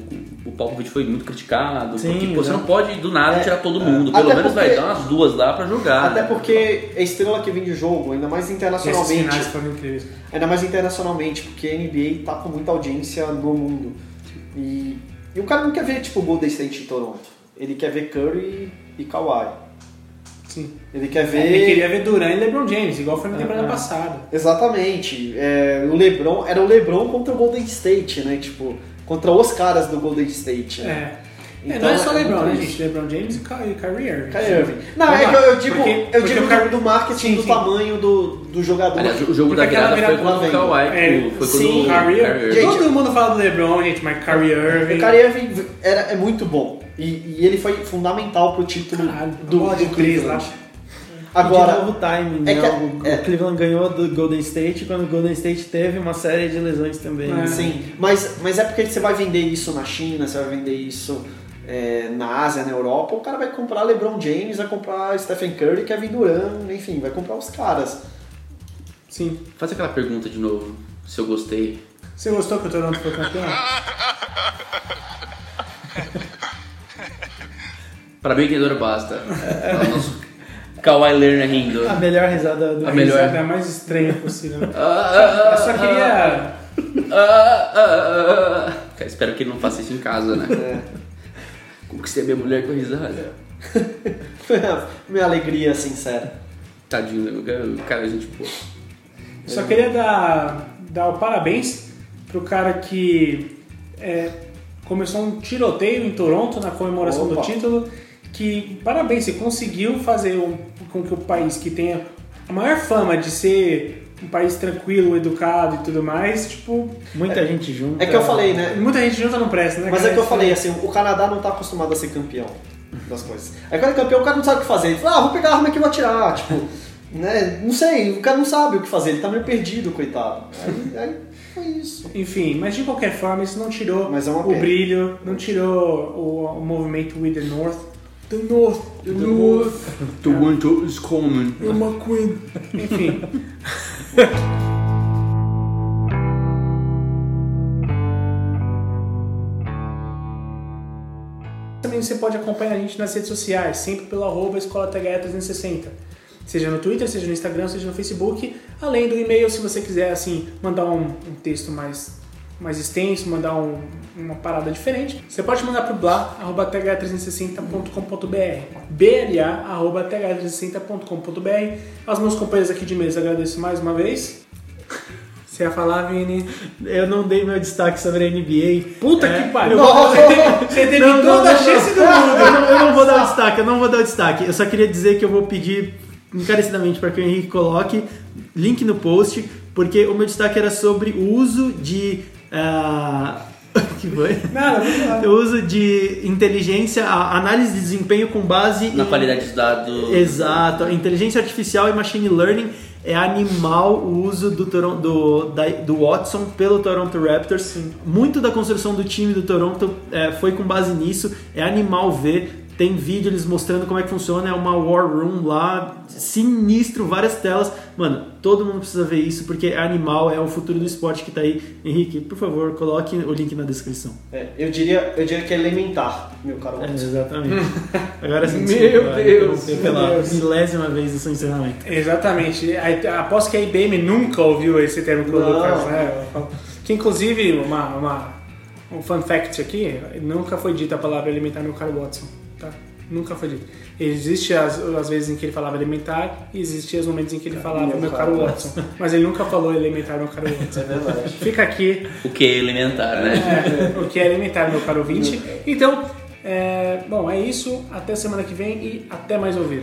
o Popovich foi muito criticado, Sim, porque pô, você né? não pode do nada É, tirar todo é. mundo. Pelo Até menos vai porque- dar umas duas lá pra jogar. Até né? porque é estrela que vem de jogo, ainda mais internacionalmente. finais foram incríveis. Ainda mais internacionalmente, porque a NBA tá com muita audiência no mundo. E, e o cara não quer ver tipo Golden State em Toronto. Ele quer ver Curry e Kawhi. Sim. Ele quer ver. Ele queria ver Duran e LeBron James, igual foi na temporada Ah. passada. Exatamente. É, o LeBron era o LeBron contra o Golden State, né? Tipo, contra os caras do Golden State. Né? É. É, Então, não é só é LeBron, né, gente? LeBron James e Ky- Kyrie Irving. Kyrie Irving. Não, Vamos é lá. que eu, eu digo, Porque- eu porque digo o Kyrie- do marketing Sim, do sim. tamanho do, do jogador. Aliás, o jogo Porque da virada aquela foi contra o Kawhi. É, foi quando sim, o Kyrie Irving. Todo mundo fala do LeBron, gente, mas Kyrie Irving. O Kyrie Irving era, é muito bom. E, e ele foi fundamental pro título Caralho, do, do. Cleveland. de Agora, novo timing, é né? que- o, é. o Cleveland ganhou do Golden State quando o Golden State teve uma série de lesões também. É. né? sim, mas, mas é porque você vai vender isso na China, você vai vender isso é, na Ásia, na Europa, o cara vai comprar LeBron James, vai comprar Stephen Curry, Kevin Durant, enfim, vai comprar os caras. Sim. Faz aquela pergunta de novo, se eu gostei. Você gostou que o Toronto foi campeão? <laughs> Pra bem entendedor basta. É o nosso Kawhi Leonard rindo. A melhor risada do A melhor. risada é a mais estranha possível. Ah, ah, Eu só queria. ah, ah, ah, ah. Cara, espero que ele não faça isso em casa, né? É. Conquistei a minha mulher com risada. <laughs> Minha alegria sincera. Tadinho, né? o cara- cara, gente, pô. Só queria dar, dar o parabéns pro cara que é, começou um tiroteio em Toronto na comemoração do Opa. título. Que parabéns, você conseguiu fazer um- com que o país que tenha a maior fama de ser um país tranquilo, educado e tudo mais, tipo, Muita gente junta. É que eu falei, né? muita gente junta não presta, né? Mas cara? é que eu falei, assim, o Canadá não tá acostumado a ser campeão das coisas. Aí quando é campeão, o cara não sabe o que fazer. Ele fala, ah, vou pegar a arma aqui e vou atirar. <laughs> Tipo, né? Não sei, o cara não sabe o que fazer, ele tá meio perdido, coitado. Aí, aí foi isso. Enfim, mas de qualquer forma, isso não tirou Mas é o brilho, não tirou o, o movimento We the North. The North, the North, The winter is coming. <laughs> you're my queen. Enfim. <laughs> Também você pode acompanhar a gente nas redes sociais, sempre pelo arroba Escola THE 360. Seja no Twitter, seja no Instagram, seja no Facebook. Além do e-mail, se você quiser assim mandar um, um texto mais, mais extenso, mandar um- uma parada diferente, você pode mandar para o bla.th360.com.br bla.th360.com.br Aos meus companheiros aqui de mesa, agradeço mais uma vez. <laughs> Você ia falar, Vini? Eu não dei meu destaque sobre a NBA. Puta É, que pariu! <laughs> Você teve, Não, toda a não, chance não. do mundo! Eu não, eu não vou dar o destaque, eu não vou dar o destaque. Eu só queria dizer que eu vou pedir encarecidamente para que o Henrique coloque link no post, porque o meu destaque era sobre o uso de. Ah, <laughs> que foi? Nada. O uso de inteligência, análise de desempenho com base Na em- qualidade dos dados. Exato, inteligência artificial e machine learning é animal o uso do, Toron- do, da- do Watson pelo Toronto Raptors. Muito da construção do time do Toronto é, foi com base nisso, é animal ver. Tem vídeo eles mostrando como é que funciona, é uma war room lá, sinistro, várias telas. Mano, todo mundo precisa ver isso porque é animal, é o futuro do esporte que tá aí. Henrique, por favor, coloque o link na descrição. É, eu, diria, eu diria que é elementar, meu caro É, Watson. exatamente. <laughs> Agora sim, Meu vai Deus, pela Deus. milésima vez o seu encerramento. Exatamente. Aposto que a IBM nunca ouviu esse termo que o Não. Lucas, né? Que inclusive, uma, uma, um fun fact aqui, nunca foi dita a palavra elementar no caro Watson. Tá? Nunca foi dito. Existe as, as vezes em que ele falava elementar e existia os momentos em que ele falava Meu caro Watson. Mas ele nunca falou elementar meu caro Watson. É verdade. Fica aqui O que é elementar, né? é, o que é elementar, meu caro ouvinte. Então, é, bom, é isso. Até semana que vem e até mais ouvir.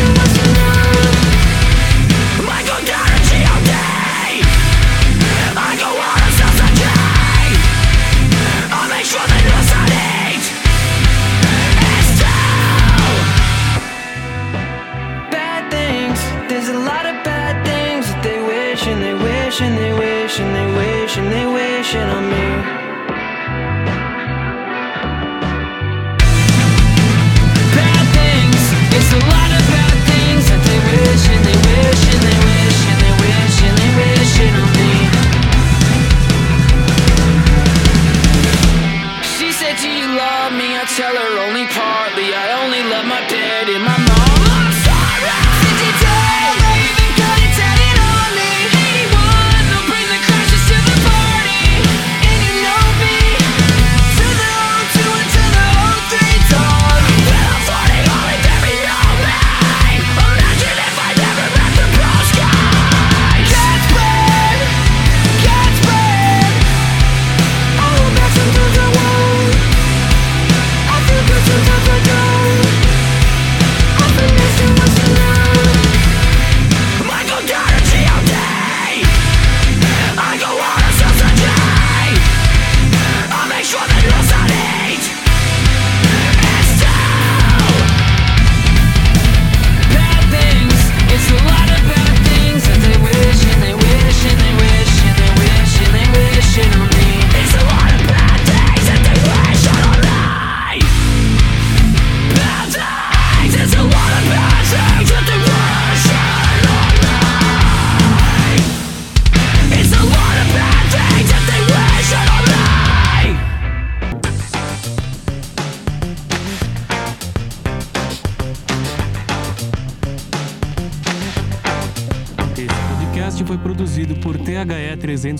you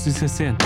1960.